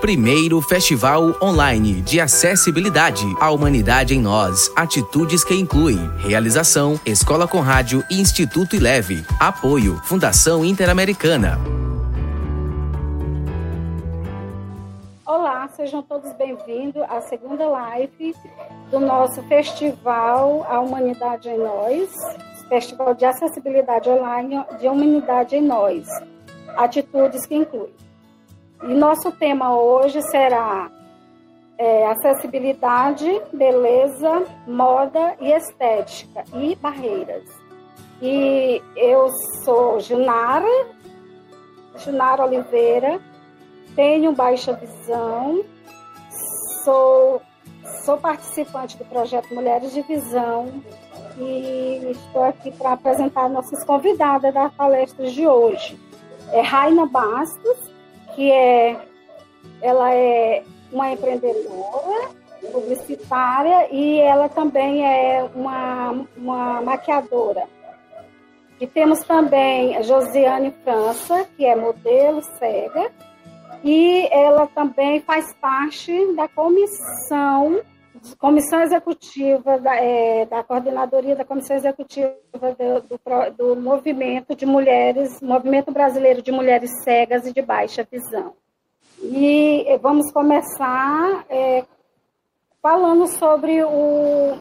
Primeiro Festival Online de Acessibilidade. A Humanidade em Nós. Atitudes que incluem. Realização: Escola com Rádio e Instituto Ileve. Apoio: Fundação Interamericana. Olá, sejam todos bem-vindos à segunda live do nosso festival A Humanidade em Nós, Festival de Acessibilidade Online de Humanidade em Nós, atitudes que incluem. E nosso tema hoje será é, acessibilidade, beleza, moda e estética e barreiras. E eu sou Junara, Junara Oliveira, tenho baixa visão, sou, sou participante do projeto Mulheres de Visão e estou aqui para apresentar nossas convidadas da palestra de hoje. É Raina Bastos, que é, ela é uma empreendedora, publicitária e ela também é uma, uma maquiadora. E temos também a Josiane França, que é modelo cega, e ela também faz parte da comissão, comissão executiva, da, é, da coordenadoria da comissão executiva do, do, do movimento de mulheres, movimento brasileiro de mulheres cegas e de baixa visão. E vamos começar é, falando sobre o.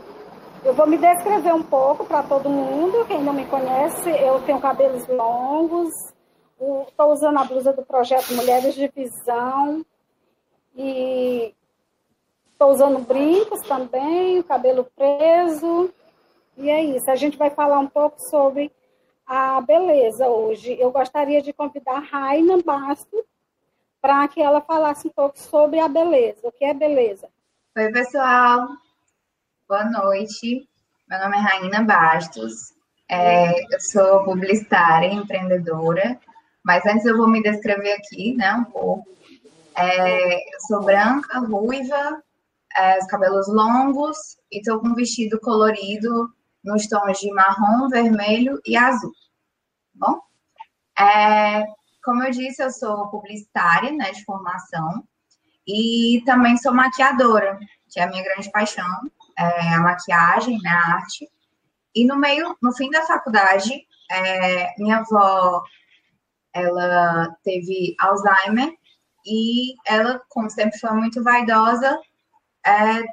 Eu vou me descrever um pouco para todo mundo, quem não me conhece, eu tenho cabelos longos, estou usando a blusa do projeto Mulheres de Visão e estou usando brincos também, cabelo preso. E é isso. A gente vai falar um pouco sobre a beleza hoje. Eu gostaria de convidar Raina Basto para que ela falasse um pouco sobre a beleza. O que é beleza? Oi, pessoal. Boa noite. Meu nome é Raina Bastos. É, eu sou publicitária, empreendedora. Mas antes eu vou me descrever aqui, né, um pouco. É, eu sou branca, ruiva, é, os cabelos longos e estou com um vestido colorido nos tons de marrom, vermelho e azul. Tá bom? É, como eu disse, eu sou publicitária, né, de formação e também sou maquiadora, que é a minha grande paixão, é a maquiagem, né, a arte. E no meio, no fim da faculdade, é, minha avó ela teve Alzheimer e ela, como sempre foi muito vaidosa, é,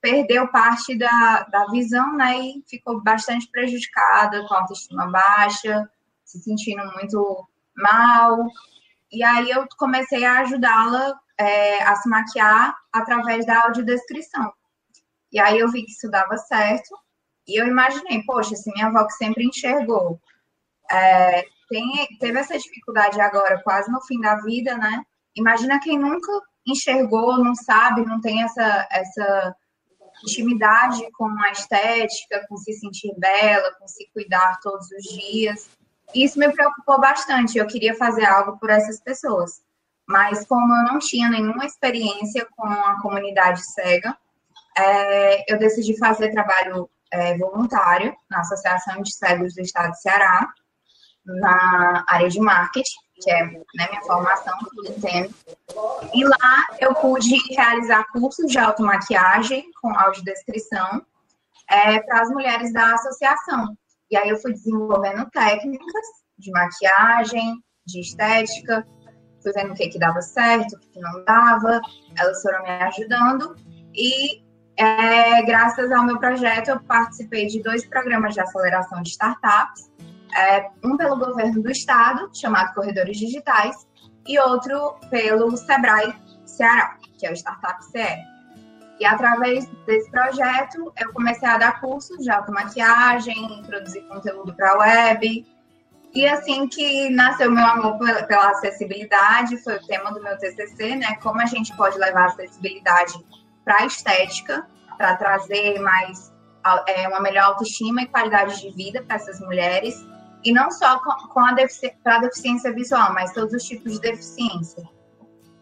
perdeu parte da, da visão, né, e ficou bastante prejudicada, com autoestima baixa, se sentindo muito mal. E aí eu comecei a ajudá-la é, a se maquiar através da audiodescrição. E aí eu vi que isso dava certo, e eu imaginei, poxa, se minha avó que sempre enxergou é, tem, teve essa dificuldade agora, quase no fim da vida, né? Imagina quem nunca enxergou, não sabe, não tem essa, essa intimidade com a estética, com se sentir bela, com se cuidar todos os dias. Isso me preocupou bastante. Eu queria fazer algo por essas pessoas. Mas como eu não tinha nenhuma experiência com a comunidade cega, é, eu decidi fazer trabalho é, voluntário na Associação de Cegos do Estado de Ceará, na área de marketing, que é né, minha formação, tudo entendo. E lá eu pude realizar cursos de automaquiagem com audiodescrição é, para as mulheres da associação. E aí eu fui desenvolvendo técnicas de maquiagem, de estética, fui vendo o que, que dava certo, o que, que não dava, elas foram me ajudando. E é, graças ao meu projeto, eu participei de dois programas de aceleração de startups é, um pelo governo do estado, chamado Corredores Digitais, e outro pelo Sebrae Ceará, que é o Startup CE. E através desse projeto, eu comecei a dar cursos de automaquiagem, produzir conteúdo para a web. E assim que nasceu meu amor pela acessibilidade, foi o tema do meu TCC, né? Como a gente pode levar a acessibilidade para a estética, para trazer mais é, uma melhor autoestima e qualidade de vida para essas mulheres e não só com a defici deficiência visual, mas todos os tipos de deficiência.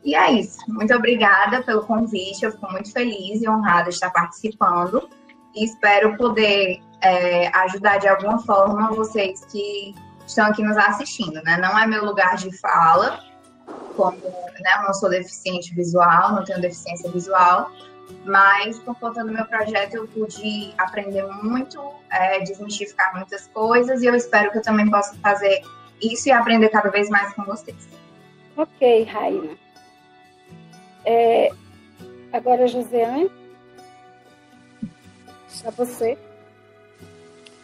E é isso. Muito obrigada pelo convite. Eu fico muito feliz e honrada de estar participando. E espero poder é, ajudar de alguma forma vocês que estão aqui nos assistindo. Né? Não é meu lugar de fala, como, né, não sou deficiente visual, não tenho deficiência visual, mas por conta do meu projeto eu pude aprender muito, é, desmistificar muitas coisas e eu espero que eu também possa fazer isso e aprender cada vez mais com vocês. Ok, Raina. É, agora, Josiane, para você.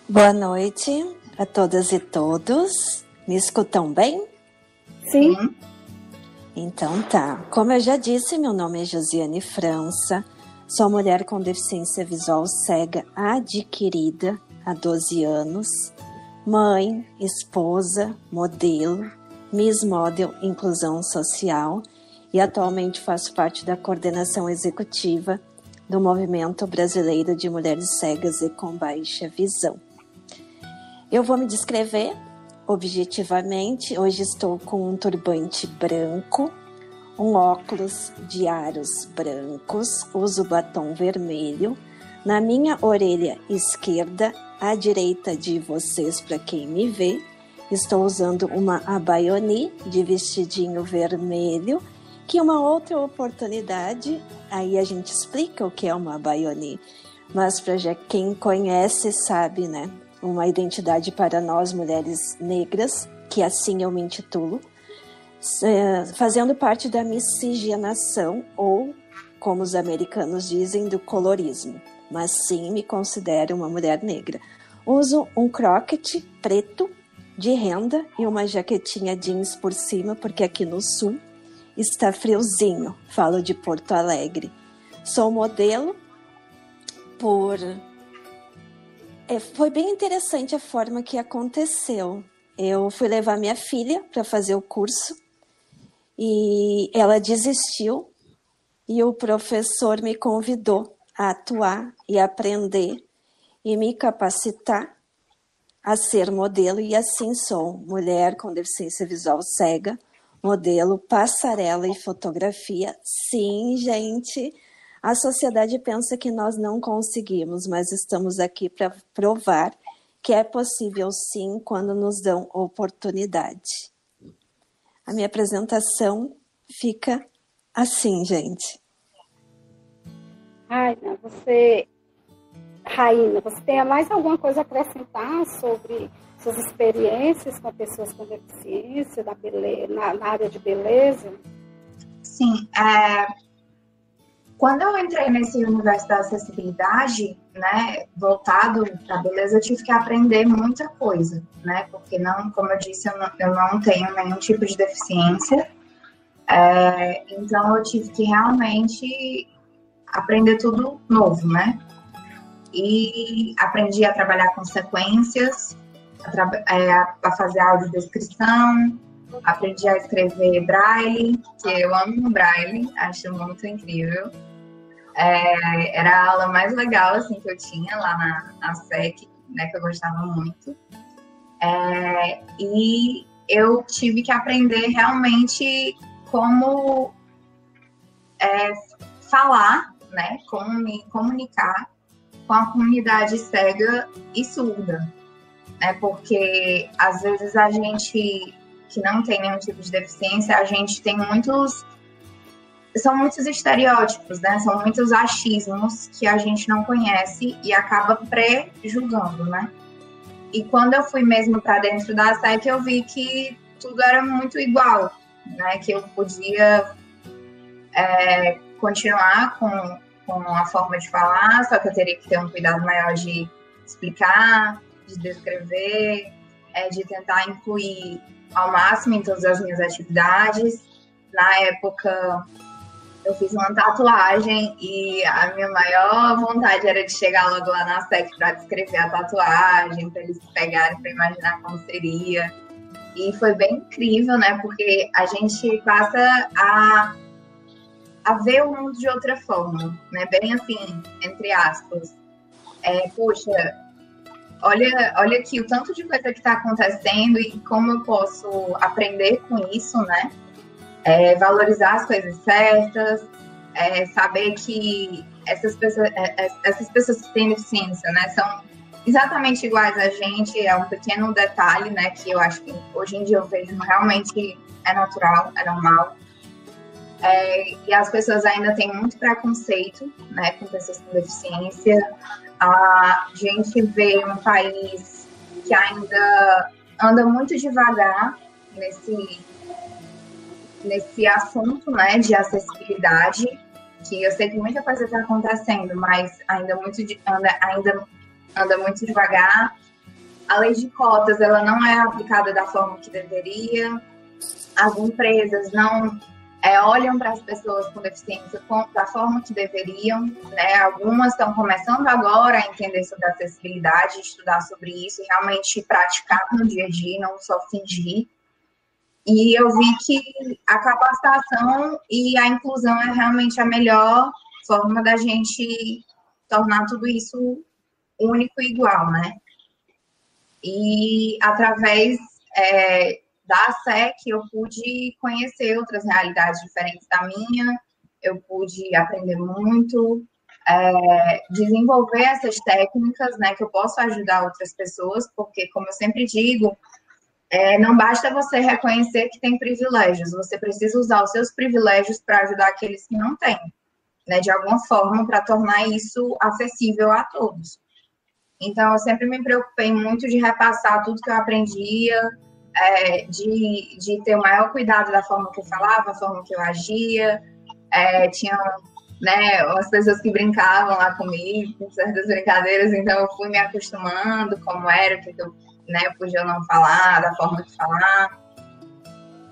Boa noite a todas e todos. Me escutam bem? Sim. Então tá. Como eu já disse, meu nome é Josiane França. Sou mulher com deficiência visual cega adquirida há 12 anos. Mãe, esposa, modelo, Miss Model Inclusão Social e atualmente faço parte da coordenação executiva do Movimento Brasileiro de Mulheres Cegas e com Baixa Visão. Eu vou me descrever objetivamente. Hoje estou com um turbante branco, um óculos de aros brancos, uso batom vermelho. Na minha orelha esquerda, à direita de vocês, para quem me vê, estou usando uma abaioni de vestidinho vermelho, que uma outra oportunidade, aí a gente explica o que é uma abaioni, mas para quem conhece sabe, né? uma identidade para nós mulheres negras, que assim eu me intitulo, fazendo parte da miscigenação ou, como os americanos dizem, do colorismo. Mas sim me considero uma mulher negra. Uso um croquete preto de renda e uma jaquetinha jeans por cima, porque aqui no sul está friozinho. Falo de Porto Alegre. Sou modelo por é, foi bem interessante a forma que aconteceu. Eu fui levar minha filha para fazer o curso e ela desistiu e o professor me convidou a atuar e aprender e me capacitar a ser modelo e assim sou, mulher com deficiência visual cega, modelo, passarela e fotografia. Sim, gente, a sociedade pensa que nós não conseguimos, mas estamos aqui para provar que é possível sim quando nos dão oportunidade. A minha apresentação fica assim, gente. Raina, você, Raina, você tem mais alguma coisa a acrescentar sobre suas experiências com pessoas com deficiência da beleza, na, na área de beleza? Sim, é, quando eu entrei nesse universo da acessibilidade, né, voltado para beleza, eu tive que aprender muita coisa, né, porque não, como eu disse, eu não, eu não tenho nenhum tipo de deficiência, é, então eu tive que realmente aprender tudo novo, né, e aprendi a trabalhar com sequências, a, tra é, a fazer audiodescrição, aprendi a escrever braille, que eu amo braille, acho muito incrível. É, era a aula mais legal assim que eu tinha lá na, na SEC, né, que eu gostava muito. É, e eu tive que aprender realmente como é, falar, né, como me comunicar com a comunidade cega e surda, né, porque às vezes a gente que não tem nenhum tipo de deficiência, a gente tem muitos são muitos estereótipos, né? São muitos achismos que a gente não conhece e acaba pré-julgando, né? E quando eu fui mesmo para dentro da SEC, eu vi que tudo era muito igual, né? Que eu podia é, continuar com, com a forma de falar, só que eu teria que ter um cuidado maior de explicar, de descrever, é, de tentar incluir ao máximo em todas as minhas atividades. Na época, eu fiz uma tatuagem e a minha maior vontade era de chegar logo lá na SEC para descrever a tatuagem, para eles pegarem para imaginar como seria. E foi bem incrível, né? Porque a gente passa a, a ver o mundo de outra forma, né? Bem assim, entre aspas. É, poxa, olha, olha aqui o tanto de coisa que está acontecendo e como eu posso aprender com isso, né? É, valorizar as coisas certas, é, saber que essas pessoas, é, é, essas pessoas que têm deficiência, né, são exatamente iguais a gente, é um pequeno detalhe, né, que eu acho que hoje em dia eu vejo realmente é natural, é normal. É, e as pessoas ainda têm muito preconceito, né, com pessoas com deficiência. A gente vê um país que ainda anda muito devagar nesse nesse assunto, né, de acessibilidade, que eu sei que muita coisa está acontecendo, mas ainda muito anda, ainda anda muito devagar. A lei de cotas ela não é aplicada da forma que deveria. As empresas não é, olham para as pessoas com deficiência da forma que deveriam. Né? Algumas estão começando agora a entender sobre acessibilidade, estudar sobre isso realmente praticar no dia a dia, não só fingir. E eu vi que a capacitação e a inclusão é realmente a melhor forma da gente tornar tudo isso único e igual, né? E através é, da SEC eu pude conhecer outras realidades diferentes da minha, eu pude aprender muito, é, desenvolver essas técnicas, né, que eu posso ajudar outras pessoas, porque, como eu sempre digo, é, não basta você reconhecer que tem privilégios, você precisa usar os seus privilégios para ajudar aqueles que não têm, né, de alguma forma, para tornar isso acessível a todos. Então, eu sempre me preocupei muito de repassar tudo que eu aprendia, é, de, de ter o maior cuidado da forma que eu falava, da forma que eu agia. É, tinha né, pessoas que brincavam lá comigo, com certas brincadeiras, então eu fui me acostumando como era, o que eu né, podia não falar, da forma de falar.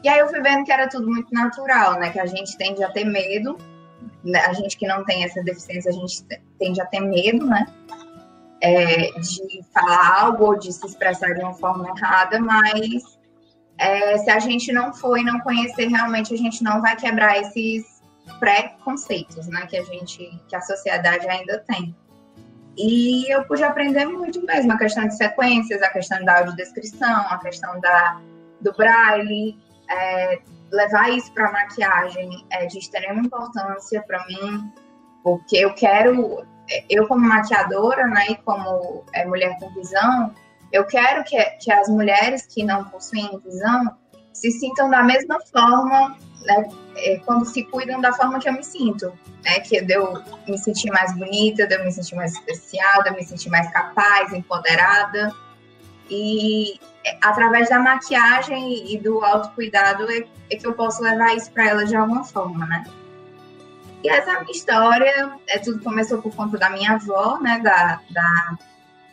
E aí eu fui vendo que era tudo muito natural, né, que a gente tende a ter medo, né, a gente que não tem essa deficiência, a gente tende a ter medo, né, é, de falar algo ou de se expressar de uma forma errada, mas é, se a gente não for e não conhecer realmente, a gente não vai quebrar esses preconceitos, né, que a gente, que a sociedade ainda tem. E eu pude aprender muito mesmo a questão de sequências, a questão da audiodescrição, a questão da, do braille, é, levar isso para a maquiagem é de extrema importância para mim, porque eu quero eu como maquiadora, né, e como é, mulher com visão, eu quero que, que as mulheres que não possuem visão se sintam da mesma forma, né, é, quando se cuidam da forma que eu me sinto, né, que de eu me sentir mais bonita, eu me sentir mais especial, eu me sentir mais capaz, empoderada, e é, através da maquiagem e do autocuidado é, é que eu posso levar isso para elas de alguma forma, né. E essa é a minha história. É, tudo começou por conta da minha avó, né? Da, da,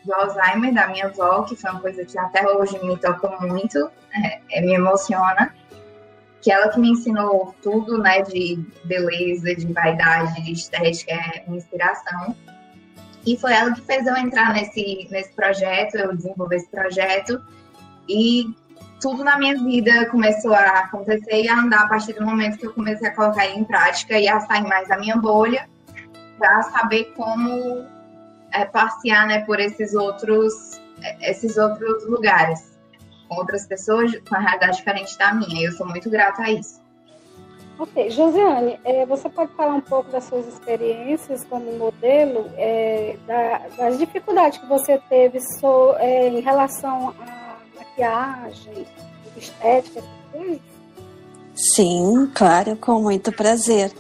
do Alzheimer, da minha avó, que foi uma coisa que até hoje me toca muito, é, é, me emociona. Que ela que me ensinou tudo, né? De beleza, de vaidade, de estética, é inspiração. E foi ela que fez eu entrar nesse, nesse projeto, eu desenvolver esse projeto. E tudo na minha vida começou a acontecer e a andar a partir do momento que eu comecei a colocar ele em prática e a sair mais da minha bolha para saber como é, passear né, por esses outros, é, esses outros lugares, com outras pessoas com a realidade diferente da minha. E eu sou muito grata a isso. Ok, Josiane, é, você pode falar um pouco das suas experiências como modelo, é, da, das dificuldades que você teve so, é, em relação a maquiagem, estética, Sim, claro, com muito prazer.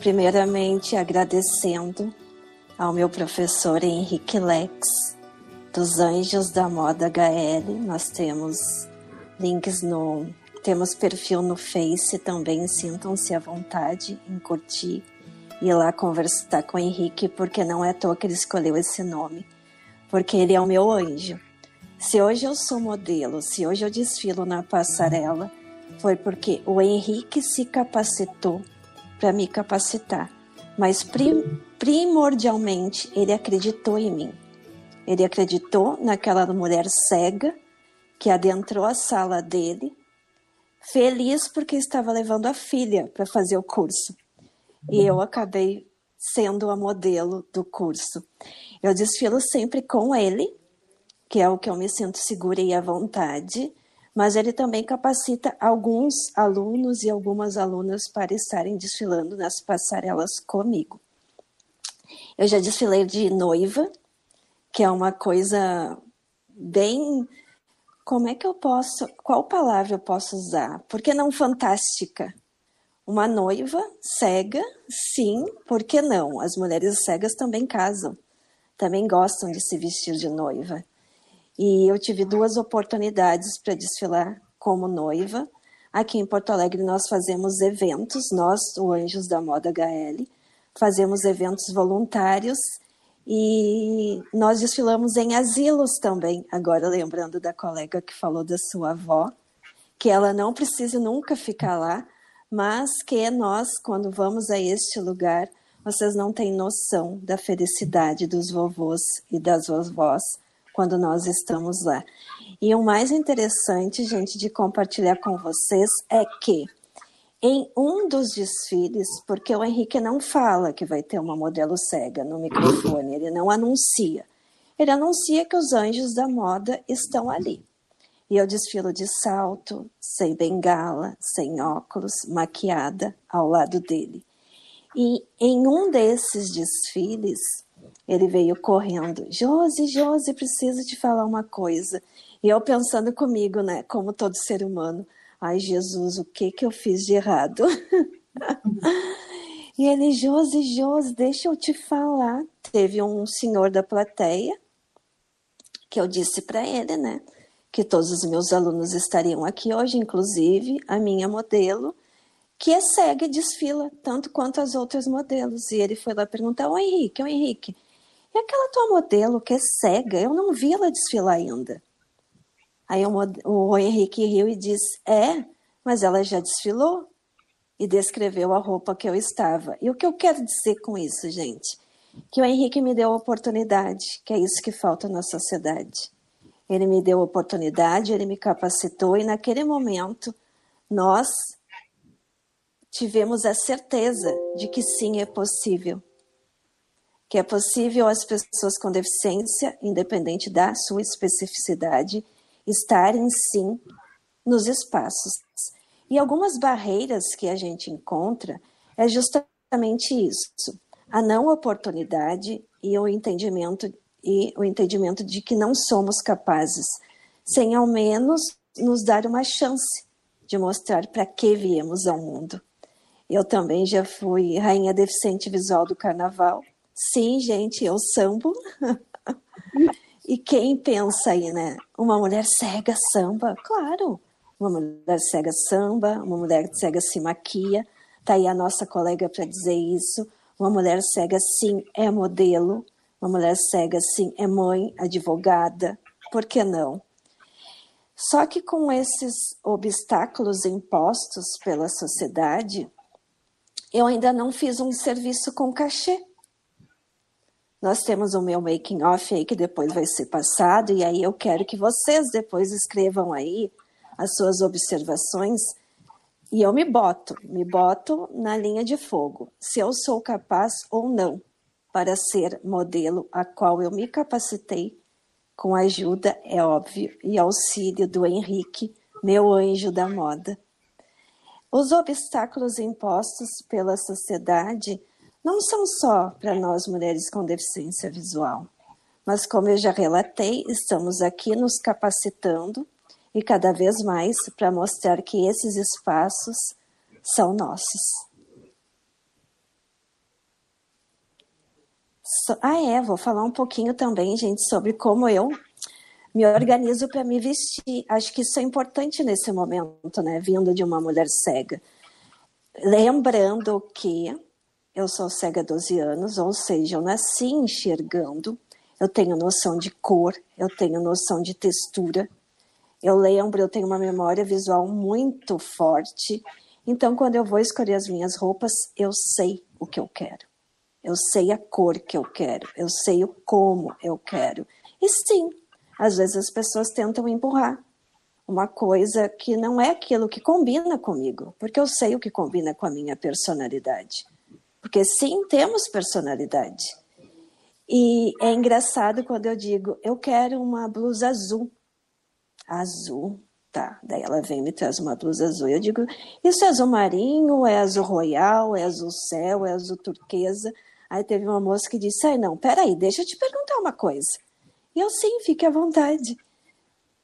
Primeiramente, agradecendo ao meu professor Henrique Lex, dos Anjos da Moda HL. Nós temos links no. Temos perfil no Face também, sintam-se à vontade em curtir e ir lá conversar com o Henrique, porque não é à toa que ele escolheu esse nome, porque ele é o meu anjo. Se hoje eu sou modelo, se hoje eu desfilo na passarela, foi porque o Henrique se capacitou para me capacitar. Mas prim primordialmente ele acreditou em mim. Ele acreditou naquela mulher cega que adentrou a sala dele, feliz porque estava levando a filha para fazer o curso. E eu acabei sendo a modelo do curso. Eu desfilo sempre com ele, que é o que eu me sinto segura e à vontade, mas ele também capacita alguns alunos e algumas alunas para estarem desfilando nas passarelas comigo. Eu já desfilei de noiva, que é uma coisa bem. Como é que eu posso. Qual palavra eu posso usar? Por que não fantástica? Uma noiva cega, sim, por que não? As mulheres cegas também casam, também gostam de se vestir de noiva. E eu tive duas oportunidades para desfilar como noiva. Aqui em Porto Alegre nós fazemos eventos, nós, o Anjos da Moda HL, fazemos eventos voluntários e nós desfilamos em asilos também. Agora lembrando da colega que falou da sua avó, que ela não precisa nunca ficar lá, mas que nós, quando vamos a este lugar, vocês não têm noção da felicidade dos vovôs e das vovós quando nós estamos lá. E o mais interessante, gente, de compartilhar com vocês é que em um dos desfiles, porque o Henrique não fala que vai ter uma modelo cega no microfone, ele não anuncia. Ele anuncia que os anjos da moda estão ali. E eu desfilo de salto, sem bengala, sem óculos, maquiada ao lado dele. E em um desses desfiles, ele veio correndo. Josi, Josi, preciso te falar uma coisa. E eu pensando comigo, né, como todo ser humano, ai Jesus, o que que eu fiz de errado? e ele, Josi, Josi, deixa eu te falar. Teve um senhor da plateia que eu disse para ele, né? que todos os meus alunos estariam aqui hoje, inclusive a minha modelo, que é cega e desfila tanto quanto as outras modelos. E ele foi lá perguntar: Ô Henrique, ô Henrique, e aquela tua modelo que é cega? Eu não vi ela desfilar ainda. Aí o, o Henrique riu e disse: É, mas ela já desfilou? E descreveu a roupa que eu estava. E o que eu quero dizer com isso, gente? Que o Henrique me deu a oportunidade, que é isso que falta na sociedade ele me deu oportunidade, ele me capacitou e naquele momento nós tivemos a certeza de que sim é possível. Que é possível as pessoas com deficiência, independente da sua especificidade, estarem sim nos espaços. E algumas barreiras que a gente encontra é justamente isso: a não oportunidade e o entendimento e o entendimento de que não somos capazes, sem ao menos nos dar uma chance de mostrar para que viemos ao mundo. Eu também já fui rainha deficiente visual do carnaval. Sim, gente, eu sambo. e quem pensa aí, né? Uma mulher cega samba? Claro, uma mulher cega samba, uma mulher cega se maquia. Tá aí a nossa colega para dizer isso. Uma mulher cega, sim, é modelo. Uma mulher cega, sim, é mãe, advogada, por que não? Só que com esses obstáculos impostos pela sociedade, eu ainda não fiz um serviço com cachê. Nós temos o meu making off aí que depois vai ser passado e aí eu quero que vocês depois escrevam aí as suas observações e eu me boto, me boto na linha de fogo, se eu sou capaz ou não para ser modelo a qual eu me capacitei com a ajuda, é óbvio, e auxílio do Henrique, meu anjo da moda. Os obstáculos impostos pela sociedade não são só para nós mulheres com deficiência visual, mas como eu já relatei, estamos aqui nos capacitando e cada vez mais para mostrar que esses espaços são nossos. Ah, é, vou falar um pouquinho também, gente, sobre como eu me organizo para me vestir. Acho que isso é importante nesse momento, né? Vindo de uma mulher cega. Lembrando que eu sou cega há 12 anos, ou seja, eu nasci enxergando, eu tenho noção de cor, eu tenho noção de textura, eu lembro, eu tenho uma memória visual muito forte, então quando eu vou escolher as minhas roupas, eu sei o que eu quero. Eu sei a cor que eu quero, eu sei o como eu quero. E sim, às vezes as pessoas tentam empurrar uma coisa que não é aquilo que combina comigo, porque eu sei o que combina com a minha personalidade. Porque sim, temos personalidade. E é engraçado quando eu digo, eu quero uma blusa azul. Azul, tá. Daí ela vem e me traz uma blusa azul. Eu digo, isso é azul marinho, é azul royal, é azul céu, é azul turquesa. Aí teve uma moça que disse: Ai, não, peraí, deixa eu te perguntar uma coisa. E eu sim, fique à vontade.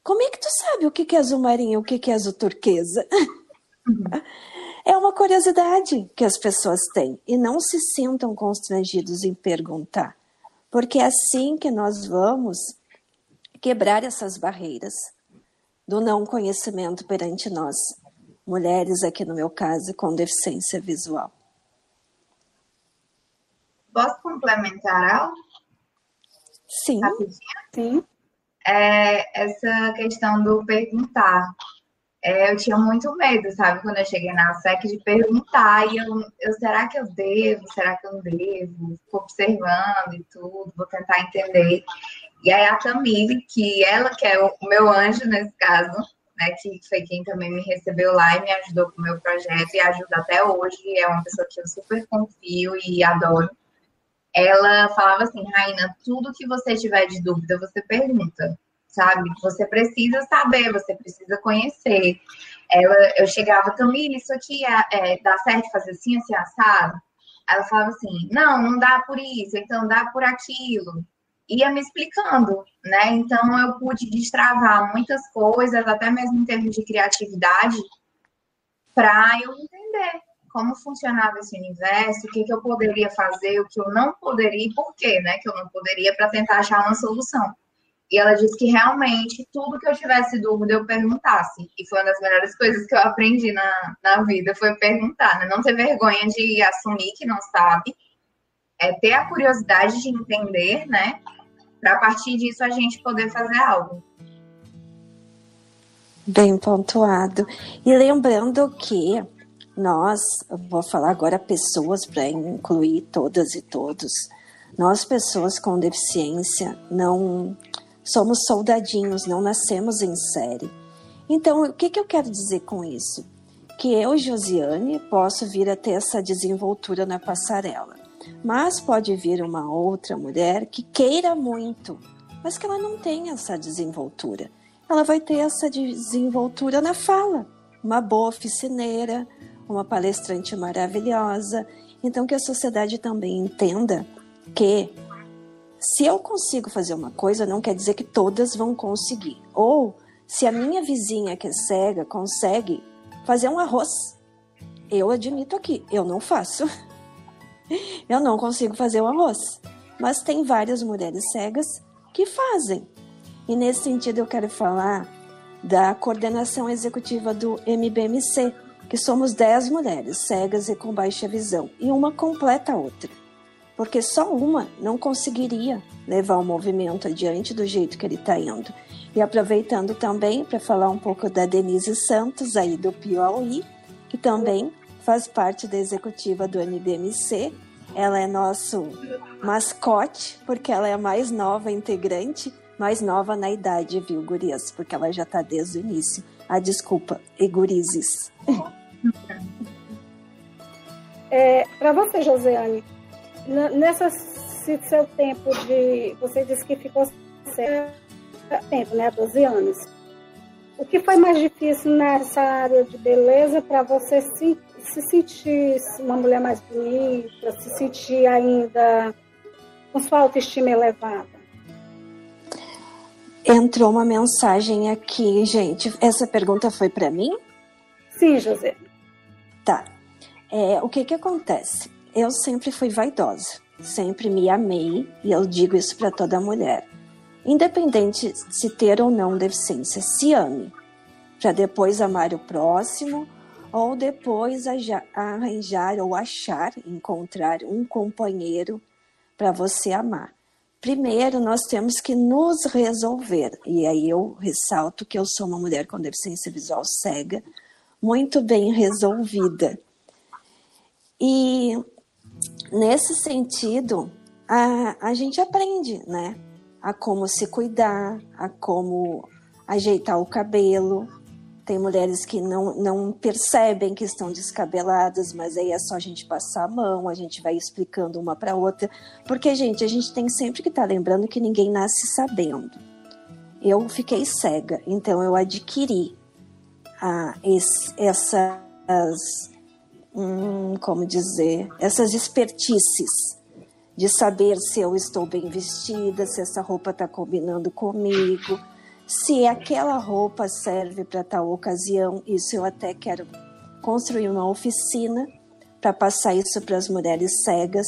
Como é que tu sabe o que é azul marinho e o que é azul turquesa? Uhum. É uma curiosidade que as pessoas têm e não se sintam constrangidos em perguntar, porque é assim que nós vamos quebrar essas barreiras do não conhecimento perante nós, mulheres, aqui no meu caso, com deficiência visual. Posso complementar algo? Sim. Rapidinho? Sim. É, essa questão do perguntar. É, eu tinha muito medo, sabe, quando eu cheguei na SEC, de perguntar, e eu, eu, será que eu devo, será que eu não devo? Fico observando e tudo, vou tentar entender. E aí a Camille, que ela que é o meu anjo nesse caso, né, que foi quem também me recebeu lá e me ajudou com o meu projeto e ajuda até hoje, é uma pessoa que eu super confio e adoro. Ela falava assim, Raina, tudo que você tiver de dúvida, você pergunta, sabe? Você precisa saber, você precisa conhecer. Ela, eu chegava, Camille, isso aqui é, é, dá certo fazer assim, assim, assado? Ela falava assim, não, não dá por isso, então dá por aquilo ia me explicando, né? Então eu pude destravar muitas coisas, até mesmo em termos de criatividade, para eu entender como funcionava esse universo, o que, que eu poderia fazer, o que eu não poderia e por quê, né? Que eu não poderia para tentar achar uma solução. E ela disse que realmente tudo que eu tivesse dúvida eu perguntasse. E foi uma das melhores coisas que eu aprendi na, na vida, foi perguntar, né? Não ter vergonha de assumir que não sabe, é ter a curiosidade de entender, né? para a partir disso a gente poder fazer algo. Bem pontuado. E lembrando que nós, vou falar agora pessoas para incluir todas e todos, nós pessoas com deficiência não somos soldadinhos, não nascemos em série. Então, o que, que eu quero dizer com isso? Que eu, Josiane, posso vir a ter essa desenvoltura na passarela. Mas pode vir uma outra mulher que queira muito, mas que ela não tenha essa desenvoltura. Ela vai ter essa desenvoltura na fala. Uma boa oficineira, uma palestrante maravilhosa. Então, que a sociedade também entenda que se eu consigo fazer uma coisa, não quer dizer que todas vão conseguir. Ou se a minha vizinha que é cega consegue fazer um arroz, eu admito aqui, eu não faço. Eu não consigo fazer o arroz, mas tem várias mulheres cegas que fazem. E nesse sentido eu quero falar da coordenação executiva do MBMC, que somos 10 mulheres cegas e com baixa visão, e uma completa a outra. Porque só uma não conseguiria levar o movimento adiante do jeito que ele está indo. E aproveitando também para falar um pouco da Denise Santos, aí do Piauí, que também faz parte da executiva do NBMC. Ela é nosso mascote, porque ela é a mais nova integrante, mais nova na idade, viu, gurias? Porque ela já está desde o início. Ah, desculpa, e gurizes. É, Para você, Josiane, nessa seu tempo de. Você disse que ficou tempo, né? 12 anos. O que foi mais difícil nessa área de beleza para você se se sentir uma mulher mais bonita, se sentir ainda com sua autoestima elevada? Entrou uma mensagem aqui, gente. Essa pergunta foi para mim? Sim, José. Tá. É, o que que acontece? Eu sempre fui vaidosa, sempre me amei e eu digo isso para toda mulher. Independente se ter ou não deficiência, se ame, para depois amar o próximo ou depois arranjar ou achar, encontrar um companheiro para você amar. Primeiro, nós temos que nos resolver, e aí eu ressalto que eu sou uma mulher com deficiência visual cega, muito bem resolvida. E nesse sentido, a, a gente aprende, né? A como se cuidar, a como ajeitar o cabelo, tem mulheres que não, não percebem que estão descabeladas, mas aí é só a gente passar a mão, a gente vai explicando uma para outra. Porque, gente, a gente tem sempre que estar tá lembrando que ninguém nasce sabendo. Eu fiquei cega, então eu adquiri ah, esse, essas, hum, como dizer, essas expertices de saber se eu estou bem vestida, se essa roupa está combinando comigo, se aquela roupa serve para tal ocasião. Isso eu até quero construir uma oficina para passar isso para as mulheres cegas,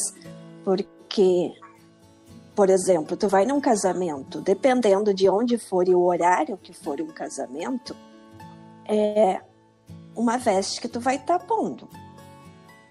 porque por exemplo, tu vai num casamento, dependendo de onde for e o horário que for um casamento, é uma veste que tu vai estar tá pondo.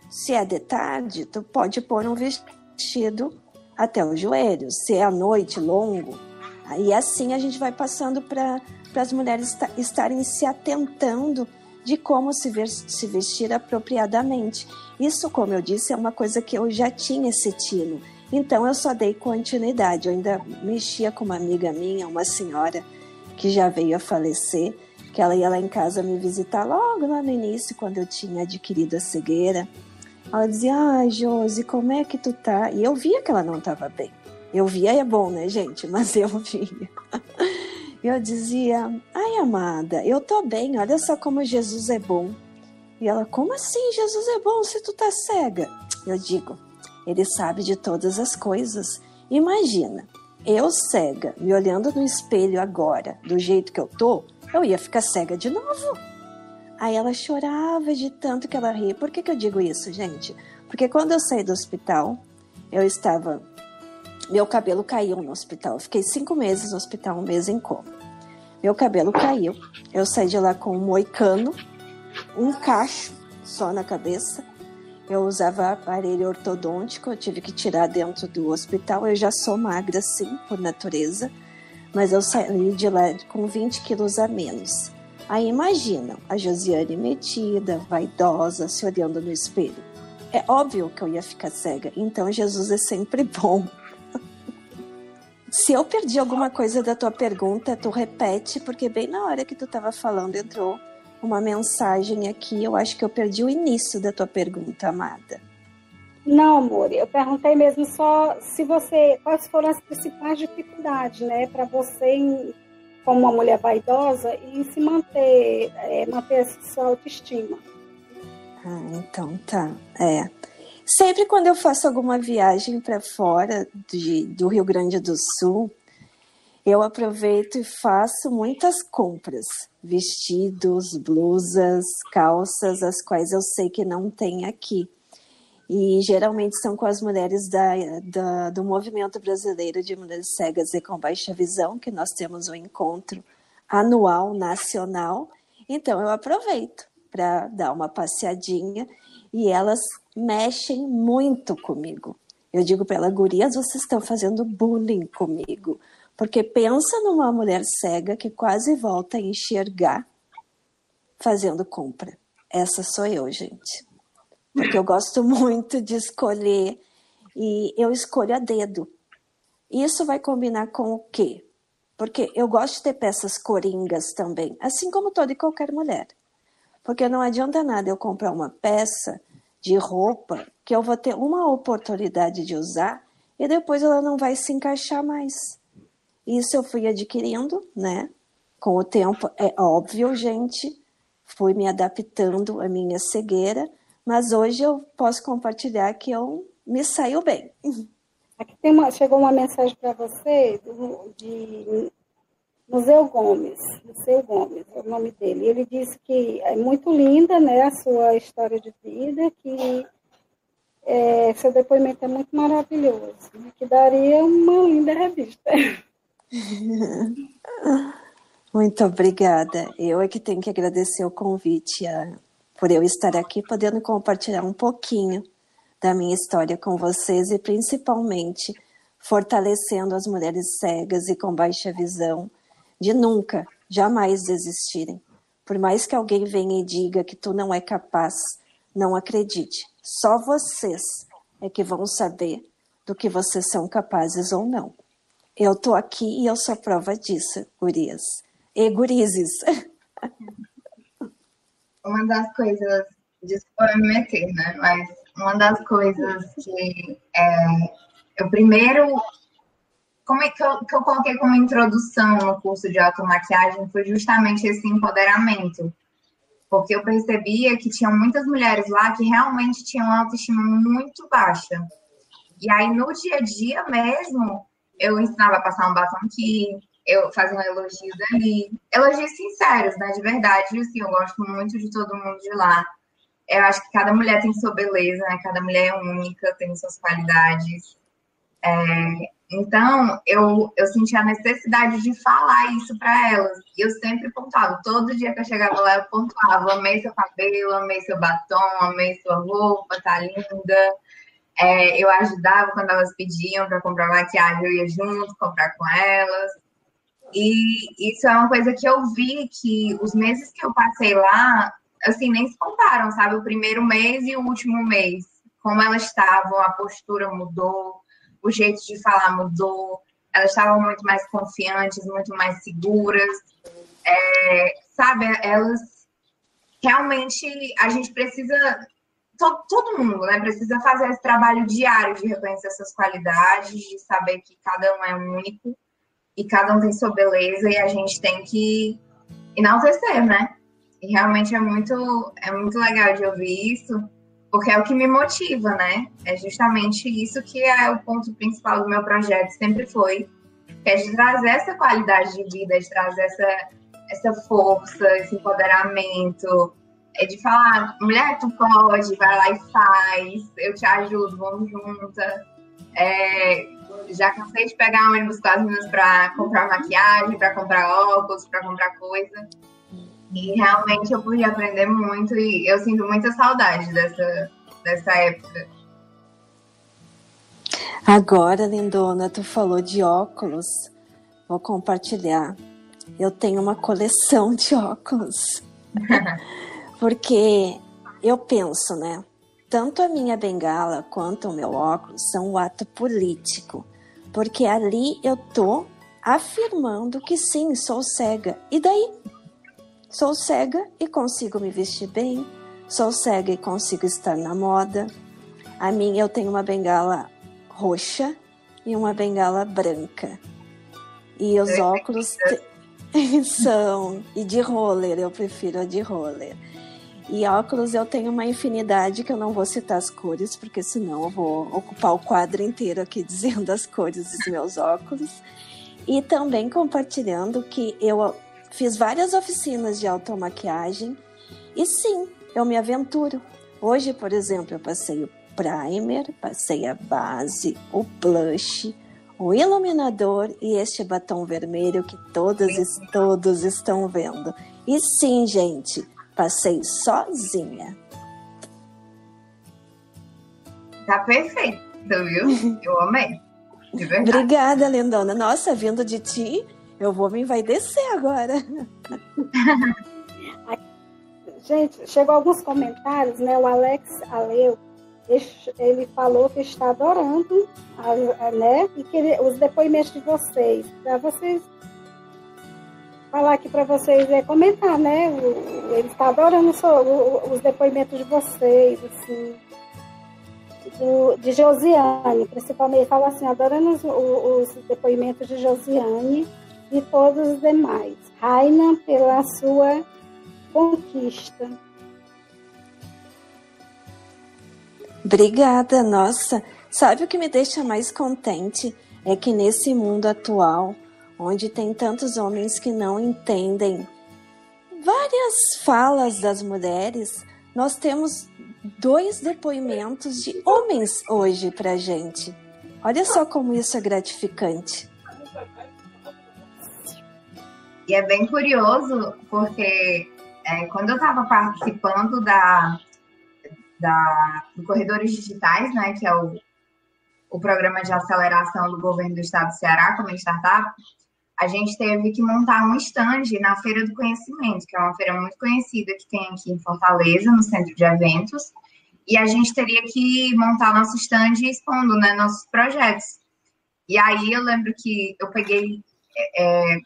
Se é de tarde, tu pode pôr um vestido até o joelho. Se é à noite, longo. Aí assim a gente vai passando para as mulheres estarem se atentando de como se, ver, se vestir apropriadamente. Isso, como eu disse, é uma coisa que eu já tinha esse tino então eu só dei continuidade. Eu ainda mexia com uma amiga minha, uma senhora que já veio a falecer, que ela ia lá em casa me visitar logo lá no início, quando eu tinha adquirido a cegueira. Ela dizia: Ai, Josi, como é que tu tá? E eu via que ela não estava bem. Eu via, é bom, né, gente? Mas eu via. Eu dizia: Ai, amada, eu tô bem, olha só como Jesus é bom. E ela: Como assim Jesus é bom se tu tá cega? Eu digo: ele sabe de todas as coisas. Imagina, eu cega, me olhando no espelho agora, do jeito que eu tô, eu ia ficar cega de novo. Aí ela chorava de tanto que ela ria. Por que, que eu digo isso, gente? Porque quando eu saí do hospital, eu estava. Meu cabelo caiu no hospital. Eu fiquei cinco meses no hospital, um mês em coma. Meu cabelo caiu. Eu saí de lá com um moicano, um cacho só na cabeça eu usava aparelho ortodôntico, eu tive que tirar dentro do hospital. Eu já sou magra, sim, por natureza, mas eu saí de lá com 20 quilos a menos. Aí imagina a Josiane metida, vaidosa, se olhando no espelho. É óbvio que eu ia ficar cega, então Jesus é sempre bom. Se eu perdi alguma coisa da tua pergunta, tu repete, porque bem na hora que tu estava falando entrou uma mensagem aqui. Eu acho que eu perdi o início da tua pergunta, amada. Não, amor, eu perguntei mesmo só se você, quais foram as principais dificuldades, né, para você, como uma mulher vaidosa, e se manter, é, manter essa sua autoestima. Ah, então tá. É. Sempre quando eu faço alguma viagem para fora de, do Rio Grande do Sul, eu aproveito e faço muitas compras, vestidos, blusas, calças, as quais eu sei que não tem aqui. E geralmente são com as mulheres da, da, do Movimento Brasileiro de Mulheres Cegas e com Baixa Visão, que nós temos um encontro anual, nacional. Então eu aproveito para dar uma passeadinha e elas mexem muito comigo. Eu digo para ela, gurias, vocês estão fazendo bullying comigo porque pensa numa mulher cega que quase volta a enxergar fazendo compra. Essa sou eu, gente. Porque eu gosto muito de escolher e eu escolho a dedo. Isso vai combinar com o quê? Porque eu gosto de ter peças coringas também, assim como toda e qualquer mulher. Porque não adianta nada eu comprar uma peça de roupa que eu vou ter uma oportunidade de usar e depois ela não vai se encaixar mais. Isso eu fui adquirindo, né? Com o tempo, é óbvio, gente, fui me adaptando à minha cegueira, mas hoje eu posso compartilhar que eu me saiu bem. Aqui tem uma, chegou uma mensagem para você de Museu Gomes, Museu Gomes, é o nome dele. Ele disse que é muito linda, né, a sua história de vida, que é, seu depoimento é muito maravilhoso, que daria uma linda revista. Muito obrigada. Eu é que tenho que agradecer o convite a, por eu estar aqui, podendo compartilhar um pouquinho da minha história com vocês e principalmente fortalecendo as mulheres cegas e com baixa visão de nunca, jamais desistirem. Por mais que alguém venha e diga que tu não é capaz, não acredite. Só vocês é que vão saber do que vocês são capazes ou não. Eu tô aqui e eu sou prova disso, gurias. E gurizes. Uma das coisas, desculpa me meter, né? Mas uma das coisas que é, eu primeiro como é que eu, que eu coloquei como introdução no curso de automaquiagem foi justamente esse empoderamento. Porque eu percebia que tinham muitas mulheres lá que realmente tinham autoestima muito baixa. E aí, no dia a dia mesmo, eu ensinava a passar um batom aqui, eu fazia um elogios ali. Elogios sinceros, né? De verdade, assim, eu gosto muito de todo mundo de lá. Eu acho que cada mulher tem sua beleza, né? Cada mulher é única, tem suas qualidades. É, então, eu, eu senti a necessidade de falar isso para elas. E eu sempre pontuava. Todo dia que eu chegava lá, eu pontuava. Amei seu cabelo, amei seu batom, amei sua roupa, tá linda. É, eu ajudava quando elas pediam para comprar maquiagem, eu ia junto comprar com elas. E isso é uma coisa que eu vi que os meses que eu passei lá, assim, nem se comparam, sabe? O primeiro mês e o último mês. Como elas estavam, a postura mudou, o jeito de falar mudou, elas estavam muito mais confiantes, muito mais seguras. É, sabe, elas realmente a gente precisa todo, todo mundo, né, precisa fazer esse trabalho diário de reconhecer suas qualidades, de saber que cada um é único e cada um tem sua beleza e a gente tem que enaltecer, né? E realmente é muito é muito legal de ouvir isso porque é o que me motiva, né? É justamente isso que é o ponto principal do meu projeto, sempre foi, é de trazer essa qualidade de vida, de trazer essa, essa força, esse empoderamento, é de falar, mulher, tu pode, vai lá e faz, eu te ajudo, vamos juntas. É, já cansei de pegar ônibus com as meninas para comprar maquiagem, para comprar óculos, para comprar coisa. E realmente eu pude aprender muito e eu sinto muita saudade dessa, dessa época. Agora, lindona, tu falou de óculos. Vou compartilhar. Eu tenho uma coleção de óculos. Porque eu penso, né? Tanto a minha bengala quanto o meu óculos são um ato político. Porque ali eu tô afirmando que sim, sou cega. E daí? Sou cega e consigo me vestir bem. Sou cega e consigo estar na moda. A minha eu tenho uma bengala roxa e uma bengala branca. E os óculos te... são e de roller, eu prefiro a de roller. E óculos eu tenho uma infinidade que eu não vou citar as cores, porque senão eu vou ocupar o quadro inteiro aqui dizendo as cores dos meus óculos. E também compartilhando que eu Fiz várias oficinas de automaquiagem e sim, eu me aventuro. Hoje, por exemplo, eu passei o primer, passei a base, o blush, o iluminador e este batom vermelho que todas e todos estão vendo. E sim, gente, passei sozinha. Tá perfeito, viu? Eu amei. Obrigada, lindona. Nossa, vindo de ti, eu vou me vai descer agora. Gente, chegou alguns comentários, né? O Alex Aleu, ele falou que está adorando, né? E que ele, os depoimentos de vocês, para vocês falar aqui para vocês é comentar, né? Ele está adorando os depoimentos de vocês, assim. Do, de Josiane, principalmente, ele fala assim, adorando os, os depoimentos de Josiane e todos os demais. Raina pela sua conquista. Obrigada, nossa. Sabe o que me deixa mais contente? É que nesse mundo atual, onde tem tantos homens que não entendem várias falas das mulheres, nós temos dois depoimentos de homens hoje pra gente. Olha só como isso é gratificante. E é bem curioso, porque é, quando eu estava participando da, da, do Corredores Digitais, né, que é o, o programa de aceleração do governo do estado do Ceará como startup, a gente teve que montar um stand na Feira do Conhecimento, que é uma feira muito conhecida que tem aqui em Fortaleza, no centro de eventos, e a gente teria que montar nosso stand expondo né, nossos projetos. E aí eu lembro que eu peguei é,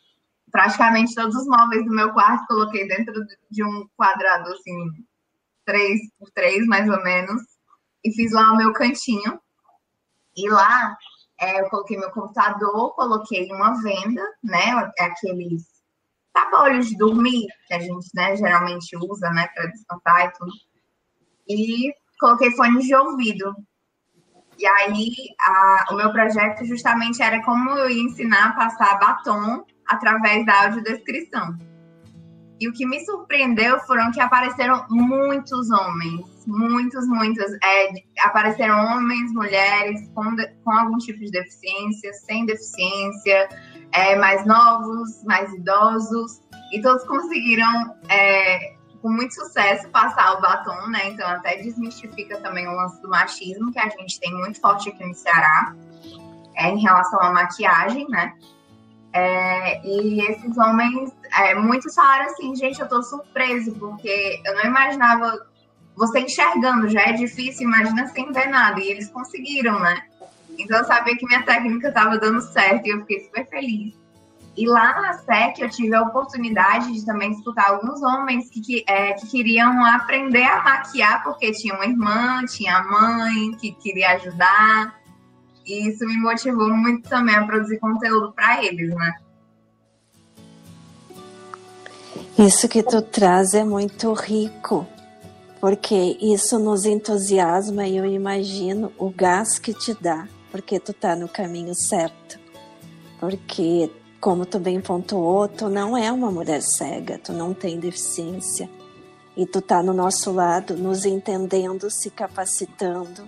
praticamente todos os móveis do meu quarto coloquei dentro de um quadrado assim, 3 por 3 mais ou menos, e fiz lá o meu cantinho. E lá é, eu coloquei meu computador, coloquei uma venda, né? Aqueles tabolhos de dormir que a gente né, geralmente usa, né, para descansar e tudo. E coloquei fones de ouvido. E aí, a, o meu projeto justamente era como eu ia ensinar a passar batom através da audiodescrição. E o que me surpreendeu foram que apareceram muitos homens, muitos, muitos. É, apareceram homens, mulheres com, de, com algum tipo de deficiência, sem deficiência, é, mais novos, mais idosos, e todos conseguiram, é, com muito sucesso, passar o batom, né? Então até desmistifica também o lance do machismo que a gente tem muito forte aqui no Ceará, é, em relação à maquiagem, né? É, e esses homens, é, muitos falaram assim, gente, eu tô surpreso, porque eu não imaginava você enxergando, já é difícil, imagina sem ver nada. E eles conseguiram, né? Então eu sabia que minha técnica estava dando certo e eu fiquei super feliz. E lá na SEC eu tive a oportunidade de também escutar alguns homens que, que, é, que queriam aprender a maquiar, porque tinha uma irmã, tinha a mãe que queria ajudar. E isso me motivou muito também a produzir conteúdo para eles, né? Isso que tu traz é muito rico, porque isso nos entusiasma e eu imagino o gás que te dá, porque tu tá no caminho certo. Porque, como tu bem pontuou, tu não é uma mulher cega, tu não tem deficiência. E tu tá no nosso lado, nos entendendo, se capacitando,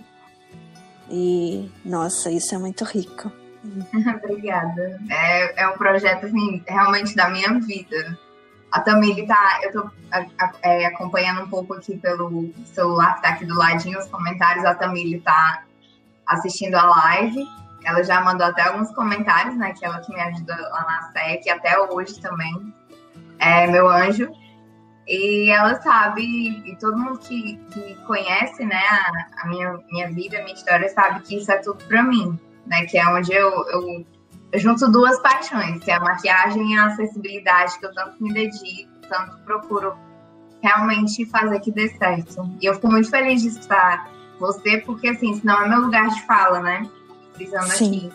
e, nossa, isso é muito rico. Obrigada. É, é um projeto, assim, realmente da minha vida. A Tamile tá, eu tô é, acompanhando um pouco aqui pelo celular que tá aqui do ladinho os comentários. A Tamile tá assistindo a live. Ela já mandou até alguns comentários, né? Que ela que me ajuda lá na SEC, até hoje também. É meu anjo. E ela sabe, e todo mundo que, que conhece, né, a, a, minha, minha vida, a minha história, sabe que isso é tudo para mim, né, que é onde eu, eu, eu, junto duas paixões, que é a maquiagem e a acessibilidade, que eu tanto me dedico, tanto procuro realmente fazer que dê certo. E eu fico muito feliz de estar você, porque, assim, senão é meu lugar de fala, né, frisando aqui.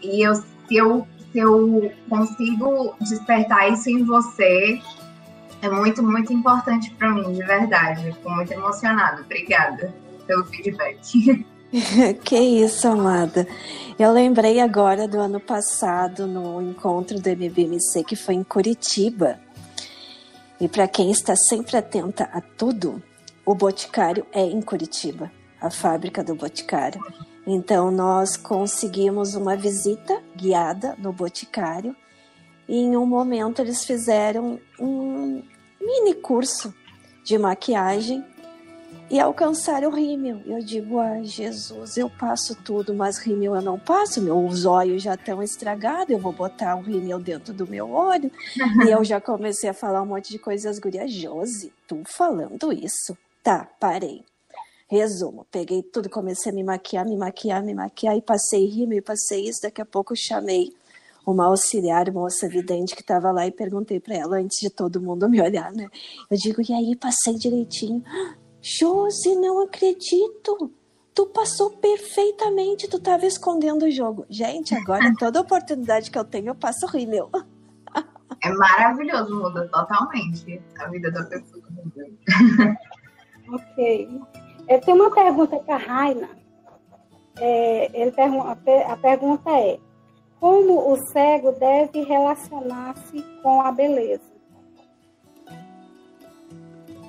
E eu, se eu, se eu consigo despertar isso em você, é muito, muito importante para mim, de verdade. Fico muito emocionada. Obrigada pelo feedback. que isso, amada. Eu lembrei agora do ano passado, no encontro do MBMC, que foi em Curitiba. E para quem está sempre atenta a tudo, o Boticário é em Curitiba, a fábrica do Boticário. Então, nós conseguimos uma visita guiada no Boticário e em um momento eles fizeram um mini curso de maquiagem e alcançaram o rímel. Eu digo, ai Jesus, eu passo tudo, mas rímel eu não passo, meus olhos já estão estragados, eu vou botar um rímel dentro do meu olho. e eu já comecei a falar um monte de coisas, guria. Josi, tu falando isso? Tá, parei. Resumo, peguei tudo, comecei a me maquiar, me maquiar, me maquiar, e passei rímel, e passei isso, daqui a pouco chamei uma auxiliar moça vidente que estava lá e perguntei para ela antes de todo mundo me olhar, né? Eu digo, e aí passei direitinho. Josi, não acredito. Tu passou perfeitamente, tu estava escondendo o jogo. Gente, agora toda oportunidade que eu tenho, eu passo rímel. É maravilhoso, muda totalmente a vida da pessoa. ok. Eu tenho uma pergunta para a Raina. É, ele a pergunta é: como o cego deve relacionar-se com a beleza?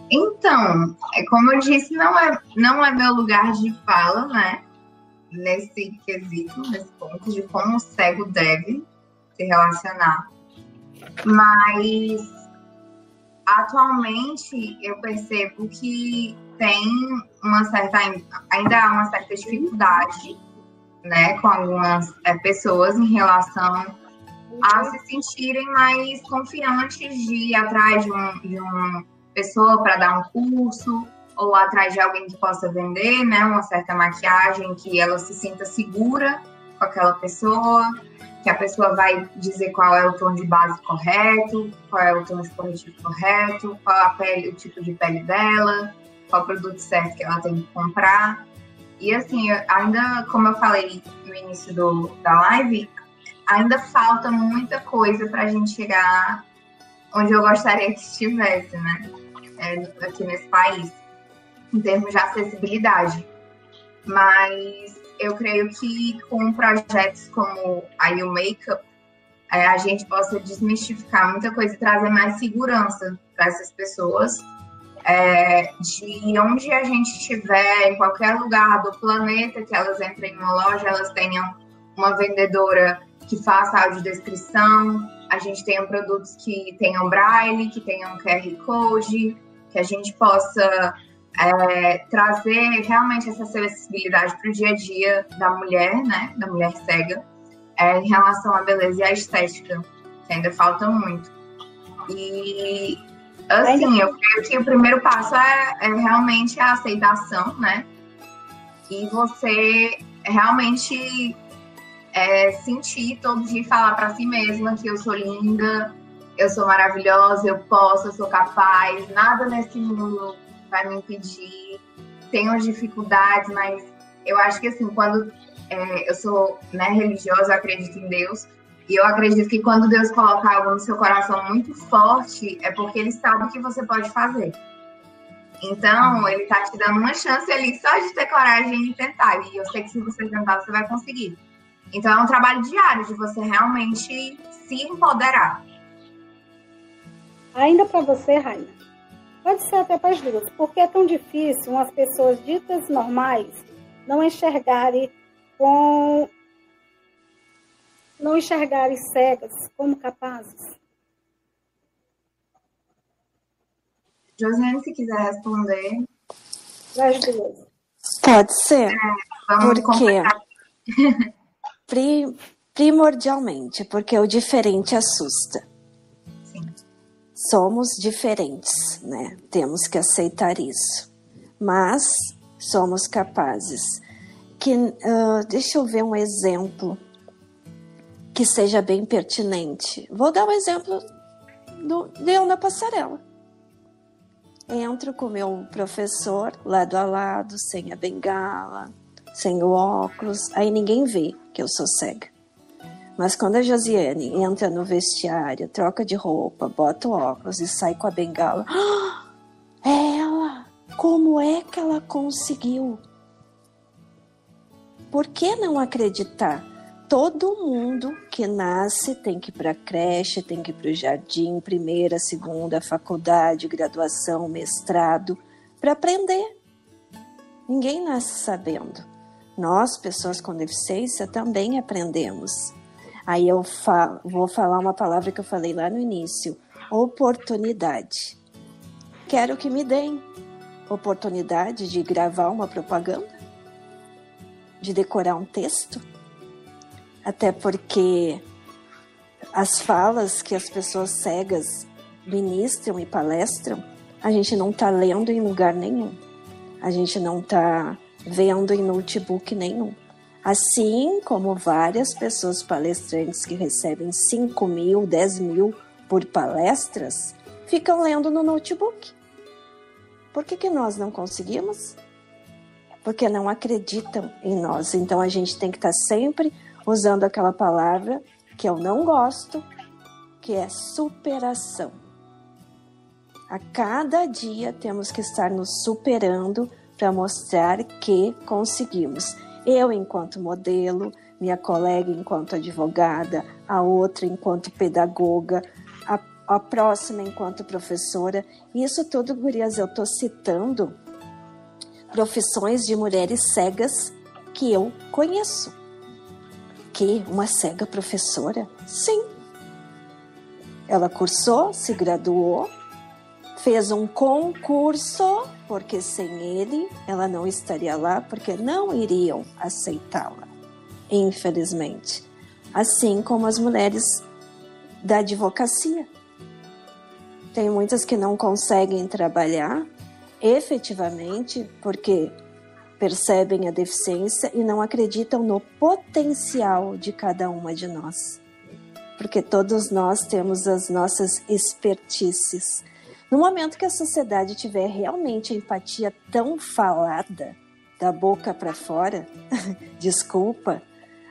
Então, é como eu disse, não é, não é meu lugar de fala, né? Nesse quesito, nesse ponto de como o cego deve se relacionar. Mas atualmente eu percebo que tem uma certa ainda há uma certa dificuldade né, com algumas é, pessoas em relação a se sentirem mais confiantes de ir atrás de, um, de uma pessoa para dar um curso ou atrás de alguém que possa vender, né, uma certa maquiagem que ela se sinta segura com aquela pessoa, que a pessoa vai dizer qual é o tom de base correto, qual é o tom de corretivo correto, qual a pele, o tipo de pele dela, qual o produto certo que ela tem que comprar. E assim, ainda, como eu falei no início do, da live, ainda falta muita coisa para a gente chegar onde eu gostaria que estivesse, né? É, aqui nesse país, em termos de acessibilidade. Mas eu creio que com projetos como a You Makeup, é, a gente possa desmistificar muita coisa e trazer mais segurança para essas pessoas. É, de onde a gente estiver, em qualquer lugar do planeta que elas entrem em uma loja, elas tenham uma vendedora que faça audiodescrição, a gente tenha produtos que tenham braille, que tenham QR Code, que a gente possa é, trazer realmente essa acessibilidade para o dia a dia da mulher, né, da mulher cega, é, em relação à beleza e à estética, que ainda falta muito. E, assim, eu creio que o primeiro passo é, é realmente a aceitação, né, e você realmente é, sentir todo dia falar para si mesma que eu sou linda, eu sou maravilhosa, eu posso, eu sou capaz, nada nesse mundo vai me impedir. Tenho dificuldades, mas eu acho que assim, quando é, eu sou né, religiosa, eu acredito em Deus, e eu acredito que quando Deus coloca algo no seu coração muito forte, é porque Ele sabe o que você pode fazer. Então, Ele tá te dando uma chance ali só de ter coragem e tentar. E eu sei que se você tentar, você vai conseguir. Então, é um trabalho diário de você realmente se empoderar. Ainda para você, Raina, Pode ser até para as duas. Porque é tão difícil as pessoas ditas normais não enxergarem com não enxergarem cegas como capazes? Josiane, se quiser responder. As duas. Pode ser. É, porque pri, primordialmente, porque o diferente assusta somos diferentes, né? Temos que aceitar isso. Mas somos capazes. Que, uh, deixa eu ver um exemplo que seja bem pertinente. Vou dar um exemplo do, de eu na passarela. Entro com meu professor lado a lado, sem a bengala, sem o óculos, aí ninguém vê que eu sou cega. Mas quando a Josiane entra no vestiário, troca de roupa, bota o óculos e sai com a bengala, é ela! Como é que ela conseguiu? Por que não acreditar? Todo mundo que nasce tem que ir para creche, tem que ir para o jardim, primeira, segunda, faculdade, graduação, mestrado, para aprender. Ninguém nasce sabendo. Nós, pessoas com deficiência, também aprendemos. Aí eu fa vou falar uma palavra que eu falei lá no início: oportunidade. Quero que me deem oportunidade de gravar uma propaganda, de decorar um texto, até porque as falas que as pessoas cegas ministram e palestram, a gente não está lendo em lugar nenhum, a gente não está vendo em notebook nenhum. Assim como várias pessoas palestrantes que recebem 5 mil, 10 mil por palestras, ficam lendo no notebook. Por que, que nós não conseguimos? Porque não acreditam em nós. Então a gente tem que estar sempre usando aquela palavra que eu não gosto, que é superação. A cada dia temos que estar nos superando para mostrar que conseguimos eu enquanto modelo, minha colega enquanto advogada, a outra enquanto pedagoga, a, a próxima enquanto professora. Isso tudo, gurias, eu estou citando profissões de mulheres cegas que eu conheço. Que uma cega professora? Sim. Ela cursou, se graduou, fez um concurso, porque sem ele ela não estaria lá, porque não iriam aceitá-la, infelizmente. Assim como as mulheres da advocacia. Tem muitas que não conseguem trabalhar efetivamente porque percebem a deficiência e não acreditam no potencial de cada uma de nós. Porque todos nós temos as nossas expertices no momento que a sociedade tiver realmente a empatia tão falada, da boca para fora, desculpa,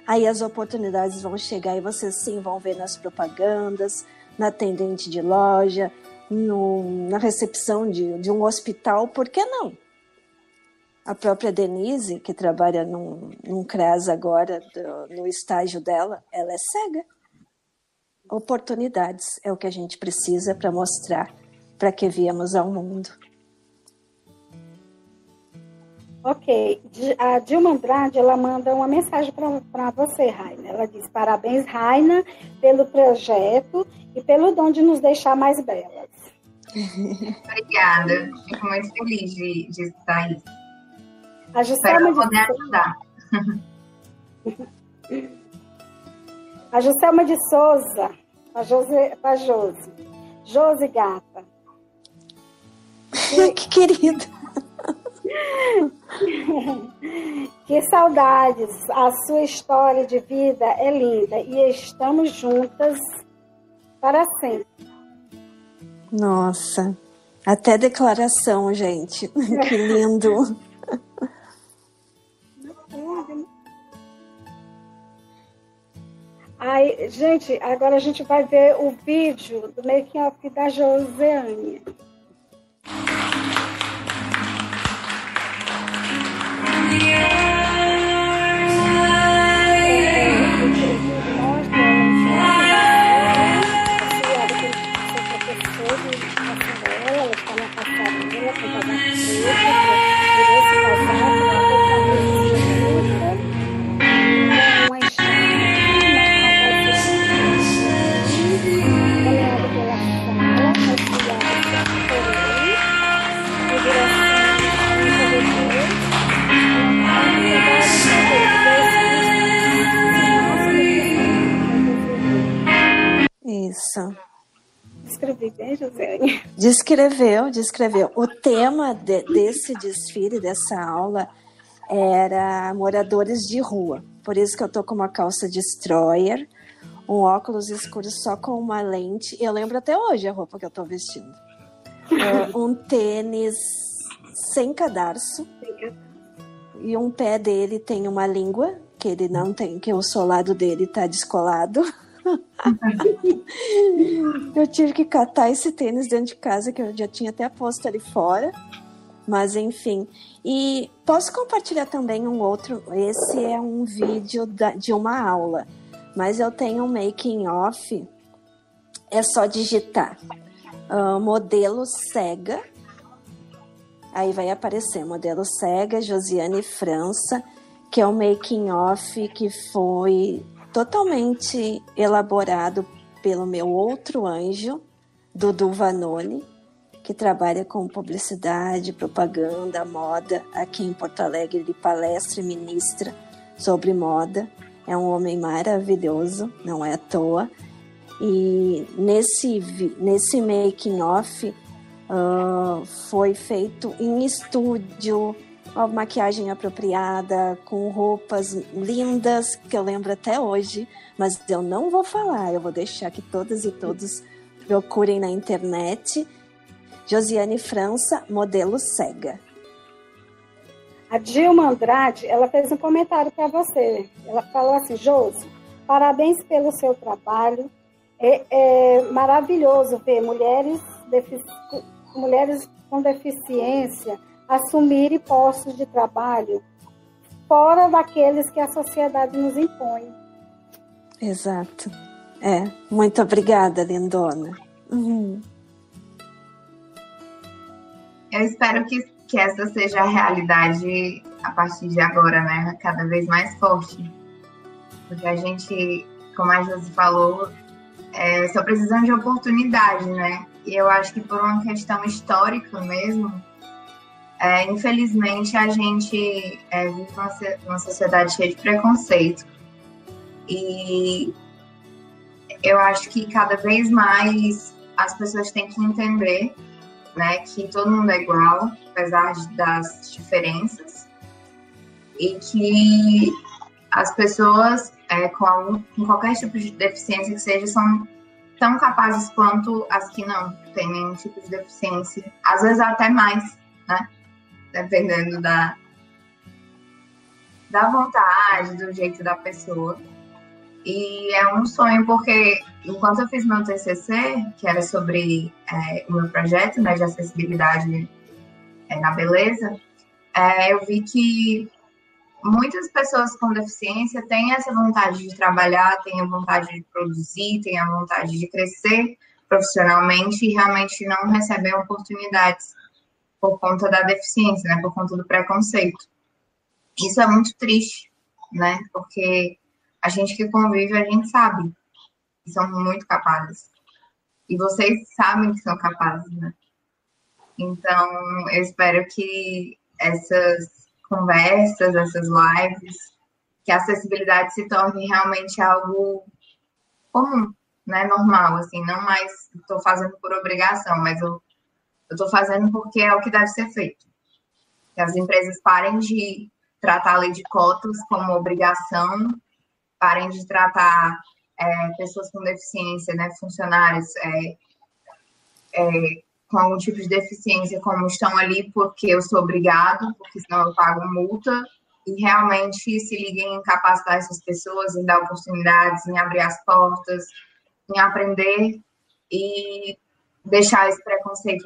aí as oportunidades vão chegar e vocês sim vão ver nas propagandas, na atendente de loja, no, na recepção de, de um hospital, por que não? A própria Denise, que trabalha num, num CRAS agora, do, no estágio dela, ela é cega. Oportunidades é o que a gente precisa para mostrar para que viemos ao mundo. Ok. A Dilma Andrade, ela manda uma mensagem para você, Raina. Ela diz, parabéns, Raina, pelo projeto e pelo dom de nos deixar mais belas. Obrigada. Fico muito feliz de, de estar aí. A poder ajudar. A Juscelma de Souza, a Jose, a Josi. Josi Gata. Que, que querida. que saudades! A sua história de vida é linda e estamos juntas para sempre. Nossa, até declaração, gente. que lindo. Ai, gente, agora a gente vai ver o vídeo do making of da Joseane. Isso. Descreveu, descreveu. O tema de, desse desfile, dessa aula, era moradores de rua. Por isso que eu tô com uma calça destroyer, um óculos escuro só com uma lente. Eu lembro até hoje a roupa que eu tô vestindo. Uh, um tênis sem cadarço. E um pé dele tem uma língua, que ele não tem, que o solado dele tá descolado. eu tive que catar esse tênis dentro de casa, que eu já tinha até posto ali fora. Mas enfim. E posso compartilhar também um outro. Esse é um vídeo da, de uma aula. Mas eu tenho um making off. É só digitar. Uh, modelo cega. Aí vai aparecer modelo cega, Josiane França, que é um making off que foi totalmente elaborado pelo meu outro anjo, Dudu Vanoni, que trabalha com publicidade, propaganda, moda. Aqui em Porto Alegre ele palestra e ministra sobre moda. É um homem maravilhoso, não é à toa. E nesse, nesse making off uh, foi feito em estúdio, uma maquiagem apropriada, com roupas lindas, que eu lembro até hoje, mas eu não vou falar, eu vou deixar que todas e todos procurem na internet. Josiane França, modelo cega. A Dilma Andrade, ela fez um comentário para você. Ela falou assim, Josi, parabéns pelo seu trabalho. É, é maravilhoso ver mulheres, mulheres com deficiência assumirem postos de trabalho fora daqueles que a sociedade nos impõe. Exato. É, muito obrigada, lindona. Uhum. Eu espero que, que essa seja a realidade a partir de agora, né? Cada vez mais forte. Porque a gente, como a Josi falou, é, só precisamos de oportunidade, né? E eu acho que por uma questão histórica mesmo, é, infelizmente, a gente é, vive uma, sociedade cheia de preconceito. E eu acho que cada vez mais as pessoas têm que entender né, que todo mundo é igual, apesar das diferenças, e que as pessoas é, com, algum, com qualquer tipo de deficiência que seja são tão capazes quanto as que não têm nenhum tipo de deficiência, às vezes até mais, né? Dependendo da, da vontade, do jeito da pessoa. E é um sonho porque enquanto eu fiz meu TCC, que era sobre é, o meu projeto né, de acessibilidade é, na beleza, é, eu vi que muitas pessoas com deficiência têm essa vontade de trabalhar, têm a vontade de produzir, têm a vontade de crescer profissionalmente e realmente não recebem oportunidades por conta da deficiência, né, por conta do preconceito. Isso é muito triste, né, porque a gente que convive, a gente sabe que são muito capazes. E vocês sabem que são capazes, né? Então, eu espero que essas conversas, essas lives, que a acessibilidade se torne realmente algo comum, né, normal, assim, não mais estou fazendo por obrigação, mas eu estou fazendo porque é o que deve ser feito. Que as empresas parem de tratar a lei de cotas como obrigação, parem de tratar é, pessoas com deficiência, né, funcionários é, é, com algum tipo de deficiência, como estão ali porque eu sou obrigado, porque senão eu pago multa, e realmente se liguem em capacitar essas pessoas, em dar oportunidades, em abrir as portas, em aprender e deixar esse preconceito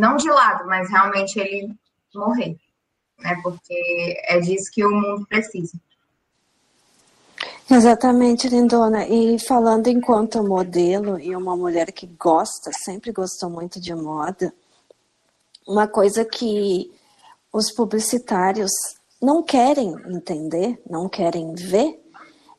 não de lado, mas realmente ele morrer, né? Porque é disso que o mundo precisa. Exatamente, Lindona. E falando enquanto modelo e uma mulher que gosta, sempre gostou muito de moda, uma coisa que os publicitários não querem entender, não querem ver,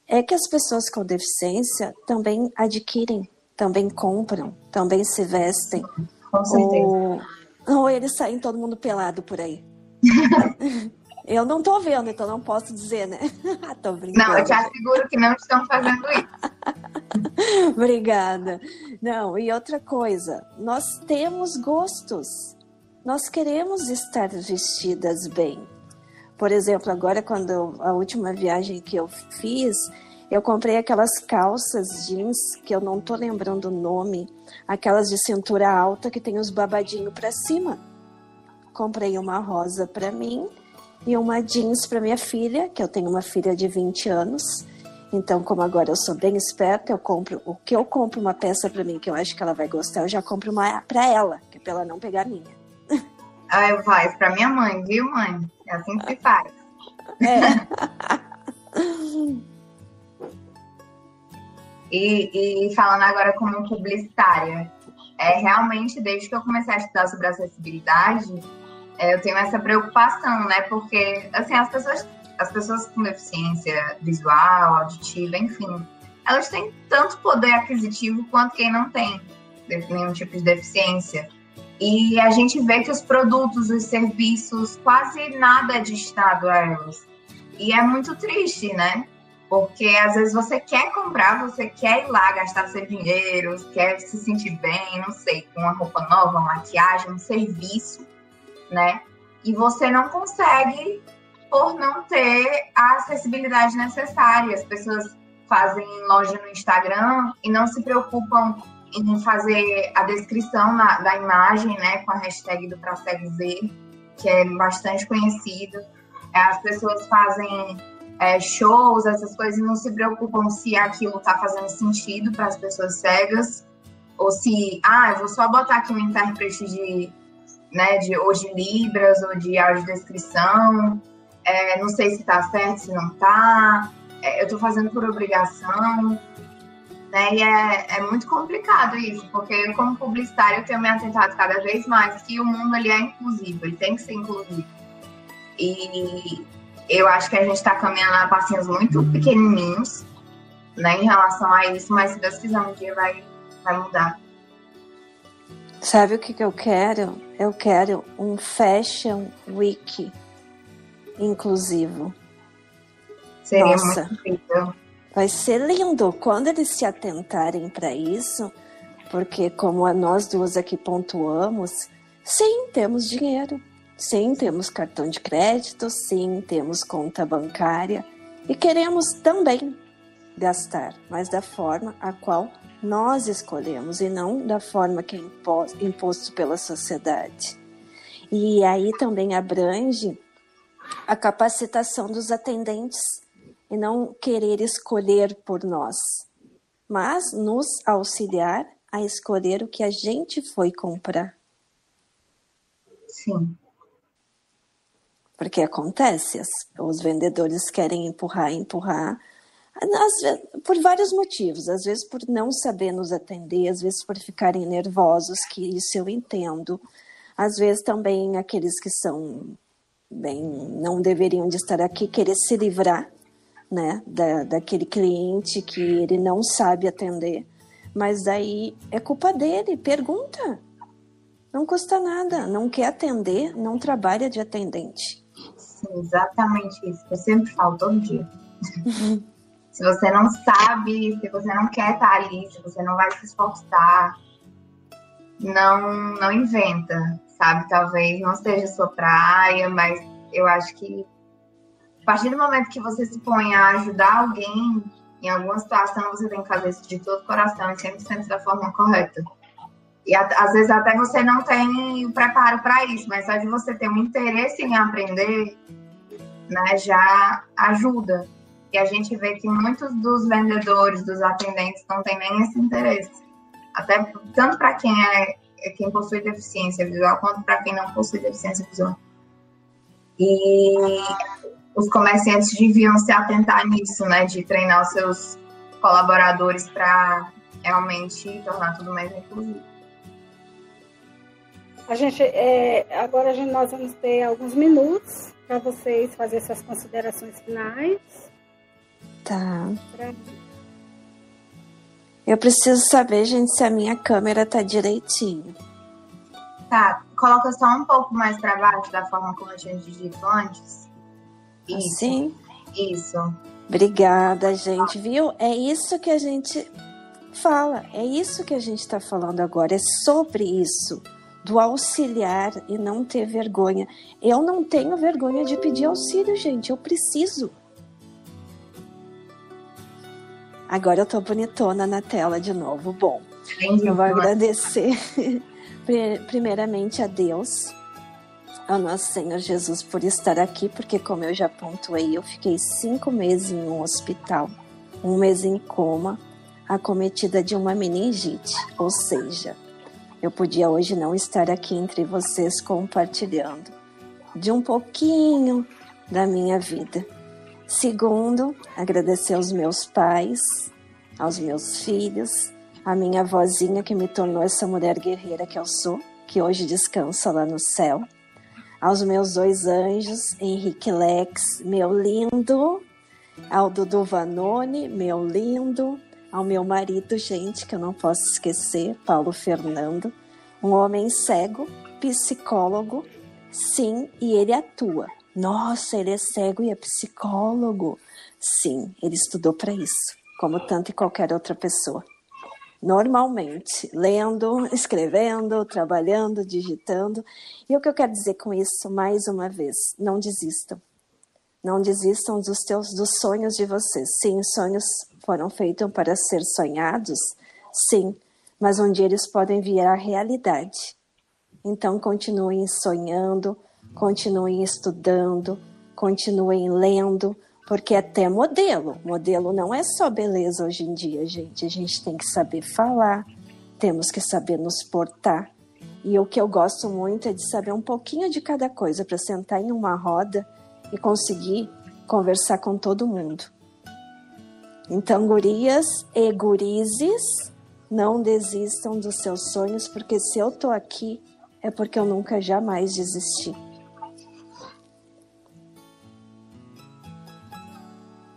é que as pessoas com deficiência também adquirem, também compram, também se vestem. Com certeza. Ou, ou eles saem todo mundo pelado por aí. eu não tô vendo, então não posso dizer, né? tô brincando. Não, eu te asseguro que não estão fazendo isso. Obrigada. Não, e outra coisa, nós temos gostos. Nós queremos estar vestidas bem. Por exemplo, agora quando eu, a última viagem que eu fiz, eu comprei aquelas calças jeans que eu não tô lembrando o nome, aquelas de cintura alta que tem os babadinhos para cima. Comprei uma rosa para mim e uma jeans para minha filha, que eu tenho uma filha de 20 anos. Então, como agora eu sou bem esperta, eu compro o que eu compro uma peça para mim que eu acho que ela vai gostar, eu já compro uma para ela, que é para ela não pegar a minha. Ah, eu faço para minha mãe, viu, mãe? É assim que se faz. É. e, e falando agora como publicitária, é realmente desde que eu comecei a estudar sobre acessibilidade, é, eu tenho essa preocupação, né? Porque assim as pessoas, as pessoas com deficiência visual, auditiva, enfim, elas têm tanto poder aquisitivo quanto quem não tem nenhum tipo de deficiência. E a gente vê que os produtos, os serviços, quase nada é distado a elas. E é muito triste, né? Porque às vezes você quer comprar, você quer ir lá gastar seu dinheiro, quer se sentir bem, não sei, com uma roupa nova, uma maquiagem, um serviço, né? E você não consegue por não ter a acessibilidade necessária. As pessoas fazem loja no Instagram e não se preocupam em fazer a descrição na, da imagem, né, com a hashtag do Pra Ver, que é bastante conhecido. As pessoas fazem é, shows, essas coisas, não se preocupam se aquilo está fazendo sentido para as pessoas cegas, ou se, ah, eu vou só botar aqui um intérprete de, né, de, ou de Libras, ou de audiodescrição, é, não sei se está certo, se não está, é, eu estou fazendo por obrigação. Né? E é, é muito complicado isso, porque eu, como publicitário, eu tenho me atentado cada vez mais que o mundo ali é inclusivo, ele tem que ser inclusivo. E eu acho que a gente está caminhando a passinhos muito pequenininhos né, em relação a isso, mas se Deus quiser, um dia vai, vai mudar. Sabe o que, que eu quero? Eu quero um Fashion Week inclusivo. Seria Nossa. muito incrível. Vai ser lindo quando eles se atentarem para isso, porque como nós duas aqui pontuamos, sim, temos dinheiro, sim, temos cartão de crédito, sim, temos conta bancária e queremos também gastar, mas da forma a qual nós escolhemos e não da forma que é imposto pela sociedade. E aí também abrange a capacitação dos atendentes e não querer escolher por nós, mas nos auxiliar a escolher o que a gente foi comprar. Sim. Porque acontece, os vendedores querem empurrar, empurrar, vezes, por vários motivos, às vezes por não saber nos atender, às vezes por ficarem nervosos, que isso eu entendo, às vezes também aqueles que são bem, não deveriam de estar aqui, querer se livrar, né, da, daquele cliente que ele não sabe atender, mas aí é culpa dele, pergunta, não custa nada, não quer atender, não trabalha de atendente. Sim, exatamente isso, eu sempre falo todo dia. se você não sabe, se você não quer estar ali, se você não vai se esforçar, não, não inventa, sabe? Talvez não seja sua praia, mas eu acho que a partir do momento que você se põe a ajudar alguém em alguma situação, você tem que fazer isso de todo coração e 100% da forma correta. E às vezes até você não tem o preparo para isso, mas só de você ter um interesse em aprender, né, já ajuda. E a gente vê que muitos dos vendedores, dos atendentes, não têm nem esse interesse. Até tanto para quem é, é quem possui deficiência visual, quanto para quem não possui deficiência visual. E os comerciantes deviam se atentar nisso, né? De treinar os seus colaboradores para realmente tornar tudo mais inclusivo. A gente, é, agora a gente, nós vamos ter alguns minutos para vocês fazerem suas considerações finais. Tá. Eu preciso saber, gente, se a minha câmera tá direitinho. Tá, coloca só um pouco mais para baixo da forma como eu tinha dito antes. Isso. Sim. Isso. Obrigada, gente. Viu? É isso que a gente fala. É isso que a gente está falando agora. É sobre isso. Do auxiliar e não ter vergonha. Eu não tenho vergonha de pedir auxílio, gente. Eu preciso. Agora eu tô bonitona na tela de novo. Bom, eu vou agradecer primeiramente a Deus, ao nosso Senhor Jesus, por estar aqui, porque, como eu já pontuei, eu fiquei cinco meses em um hospital, um mês em coma, acometida de uma meningite, ou seja, eu podia hoje não estar aqui entre vocês compartilhando de um pouquinho da minha vida Segundo, agradecer aos meus pais, aos meus filhos, a minha avózinha que me tornou essa mulher guerreira que eu sou, que hoje descansa lá no céu. Aos meus dois anjos, Henrique Lex, meu lindo, ao Dudu Vanoni, meu lindo, ao meu marido, gente, que eu não posso esquecer, Paulo Fernando, um homem cego, psicólogo, sim, e ele atua nossa, ele é cego e é psicólogo. Sim, ele estudou para isso, como tanto e qualquer outra pessoa. Normalmente, lendo, escrevendo, trabalhando, digitando. E o que eu quero dizer com isso, mais uma vez, não desistam. Não desistam dos teus dos sonhos de vocês. Sim, sonhos foram feitos para ser sonhados, sim, mas um dia eles podem virar realidade. Então continuem sonhando, continuem estudando, continuem lendo, porque até modelo, modelo não é só beleza hoje em dia, gente. A gente tem que saber falar, temos que saber nos portar. E o que eu gosto muito é de saber um pouquinho de cada coisa para sentar em uma roda e conseguir conversar com todo mundo. Então, gurias e gurizes, não desistam dos seus sonhos, porque se eu tô aqui é porque eu nunca jamais desisti.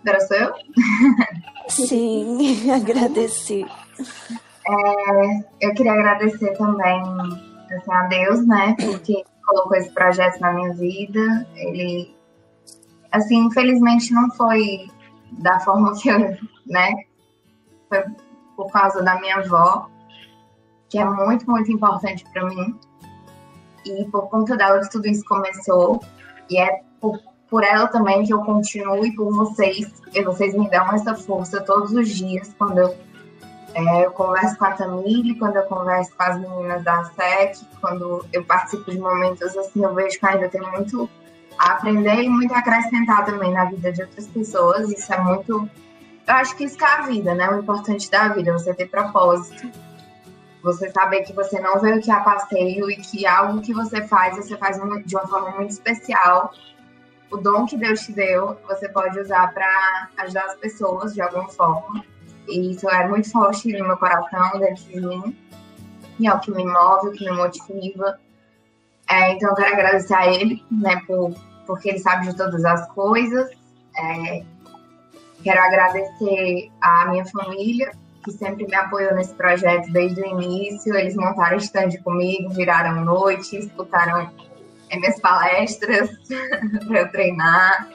Agora sou eu? Sim, agradeci. É, eu queria agradecer também assim, a Deus, né, porque colocou esse projeto na minha vida. Ele, assim, infelizmente não foi da forma que eu, né, foi por causa da minha avó, que é muito, muito importante para mim. E por conta dela que tudo isso começou. E é por por ela também que eu continuo e por vocês, e vocês me dão essa força todos os dias quando eu, é, eu converso com a Tamile, quando eu converso com as meninas da SEC, quando eu participo de momentos assim, eu vejo que ainda tem muito aprender e muito acrescentar também na vida de outras pessoas. Isso é muito. Eu acho que isso que é a vida, né? O importante da vida, você ter propósito. Você saber que você não veio aqui a passeio e que algo que você faz, você faz de uma forma muito especial o dom que Deus te deu, você pode usar para ajudar as pessoas de alguma forma. E isso é muito forte no meu coração, dentro de mim. E é o que me move, o que me motiva. É, então, eu quero agradecer a ele, né, por, porque ele sabe de todas as coisas. É, quero agradecer a minha família, que sempre me apoiou nesse projeto desde o início. Eles montaram stand comigo, viraram noite, escutaram minhas palestras para eu treinar.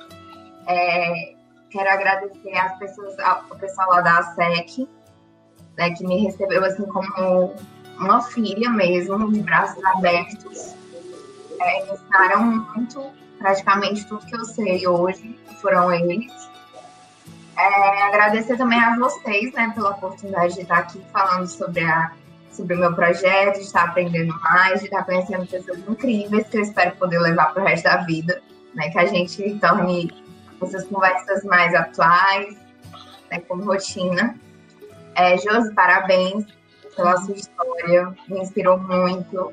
É, quero agradecer às pessoas, ao pessoal lá da ASEC, né, que me recebeu assim como uma filha mesmo, de braços abertos. É, ensinaram muito, praticamente tudo que eu sei hoje, foram eles. É, agradecer também a vocês, né, pela oportunidade de estar aqui falando sobre, a, sobre o meu projeto, de estar aprendendo mais, de estar conhecendo pessoas incríveis que eu espero poder levar para o resto da vida, né, que a gente torne essas conversas mais atuais, né, como rotina. É, Josi, parabéns pela sua história, me inspirou muito.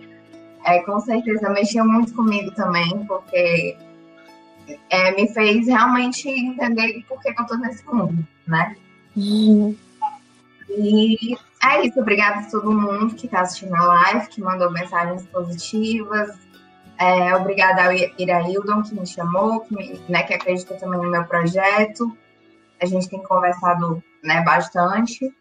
É, com certeza mexeu muito comigo também, porque é, me fez realmente entender por que eu estou nesse mundo, né? Uhum. E é isso, obrigada a todo mundo que está assistindo a live, que mandou mensagens positivas. É, obrigada ao Iraildon que me chamou, que, me, né, que acredita também no meu projeto. A gente tem conversado né, bastante.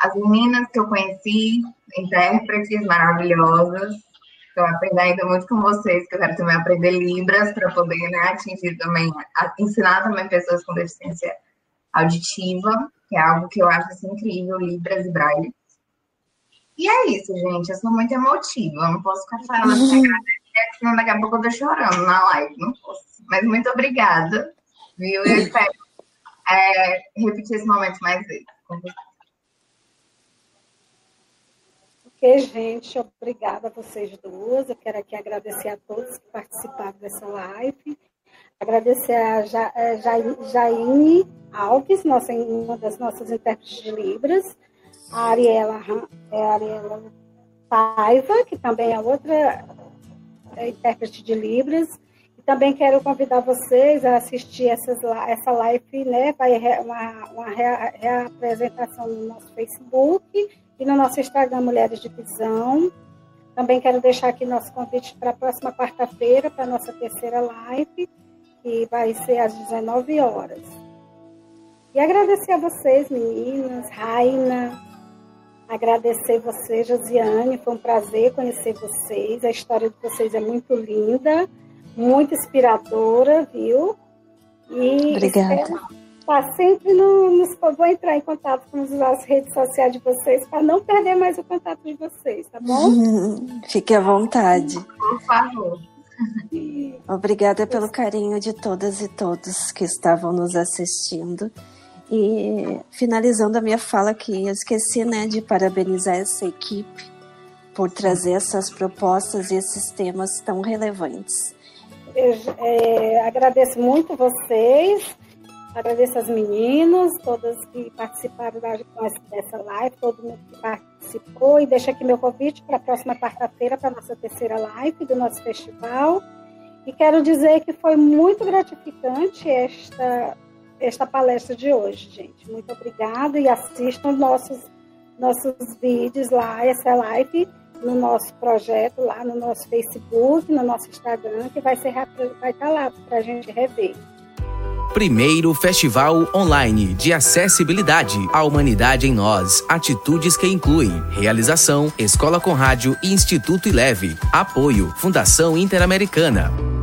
As meninas que eu conheci, intérpretes maravilhosas, Estou aprendendo muito com vocês, que eu quero também aprender Libras para poder né, atingir também, ensinar também pessoas com deficiência auditiva, que é algo que eu acho assim, incrível, Libras e Braille. E é isso, gente. Eu sou muito emotiva. Eu não posso ficar falando assim, senão daqui a pouco eu tô chorando na live. Não posso. Mas muito obrigada, viu? Eu espero é, repetir esse momento mais vezes com vocês. Gente, obrigada a vocês duas. Eu quero aqui agradecer a todos que participaram dessa live. Agradecer a é, ja, Jaine Alves, nossa, uma das nossas intérpretes de Libras, a Ariela, é Ariela Paiva, que também é outra é, intérprete de Libras. E também quero convidar vocês a assistir essas, essa live, né? Vai uma, uma reapresentação no nosso Facebook e no nosso Instagram Mulheres de Visão. Também quero deixar aqui nosso convite para a próxima quarta-feira, para a nossa terceira live, que vai ser às 19 horas. E agradecer a vocês, meninas, Raina, agradecer você, Josiane, foi um prazer conhecer vocês. A história de vocês é muito linda, muito inspiradora, viu? E Obrigada. Espero Tá sempre no, nos, vou entrar em contato com as redes sociais de vocês para não perder mais o contato de vocês, tá bom? Fique à vontade. Por favor. Obrigada pelo carinho de todas e todos que estavam nos assistindo. E finalizando a minha fala aqui, eu esqueci né, de parabenizar essa equipe por trazer essas propostas e esses temas tão relevantes. Eu, é, agradeço muito vocês Agradeço as meninas, todas que participaram dessa live, todo mundo que participou, e deixo aqui meu convite para a próxima quarta-feira, para a nossa terceira live do nosso festival. E quero dizer que foi muito gratificante esta, esta palestra de hoje, gente. Muito obrigada e assistam nossos, nossos vídeos lá, essa live no nosso projeto, lá no nosso Facebook, no nosso Instagram, que vai, ser, vai estar lá para a gente rever. Primeiro Festival Online de Acessibilidade. A Humanidade em Nós. Atitudes que incluem. Realização: Escola com Rádio e Instituto Ileve. Apoio: Fundação Interamericana.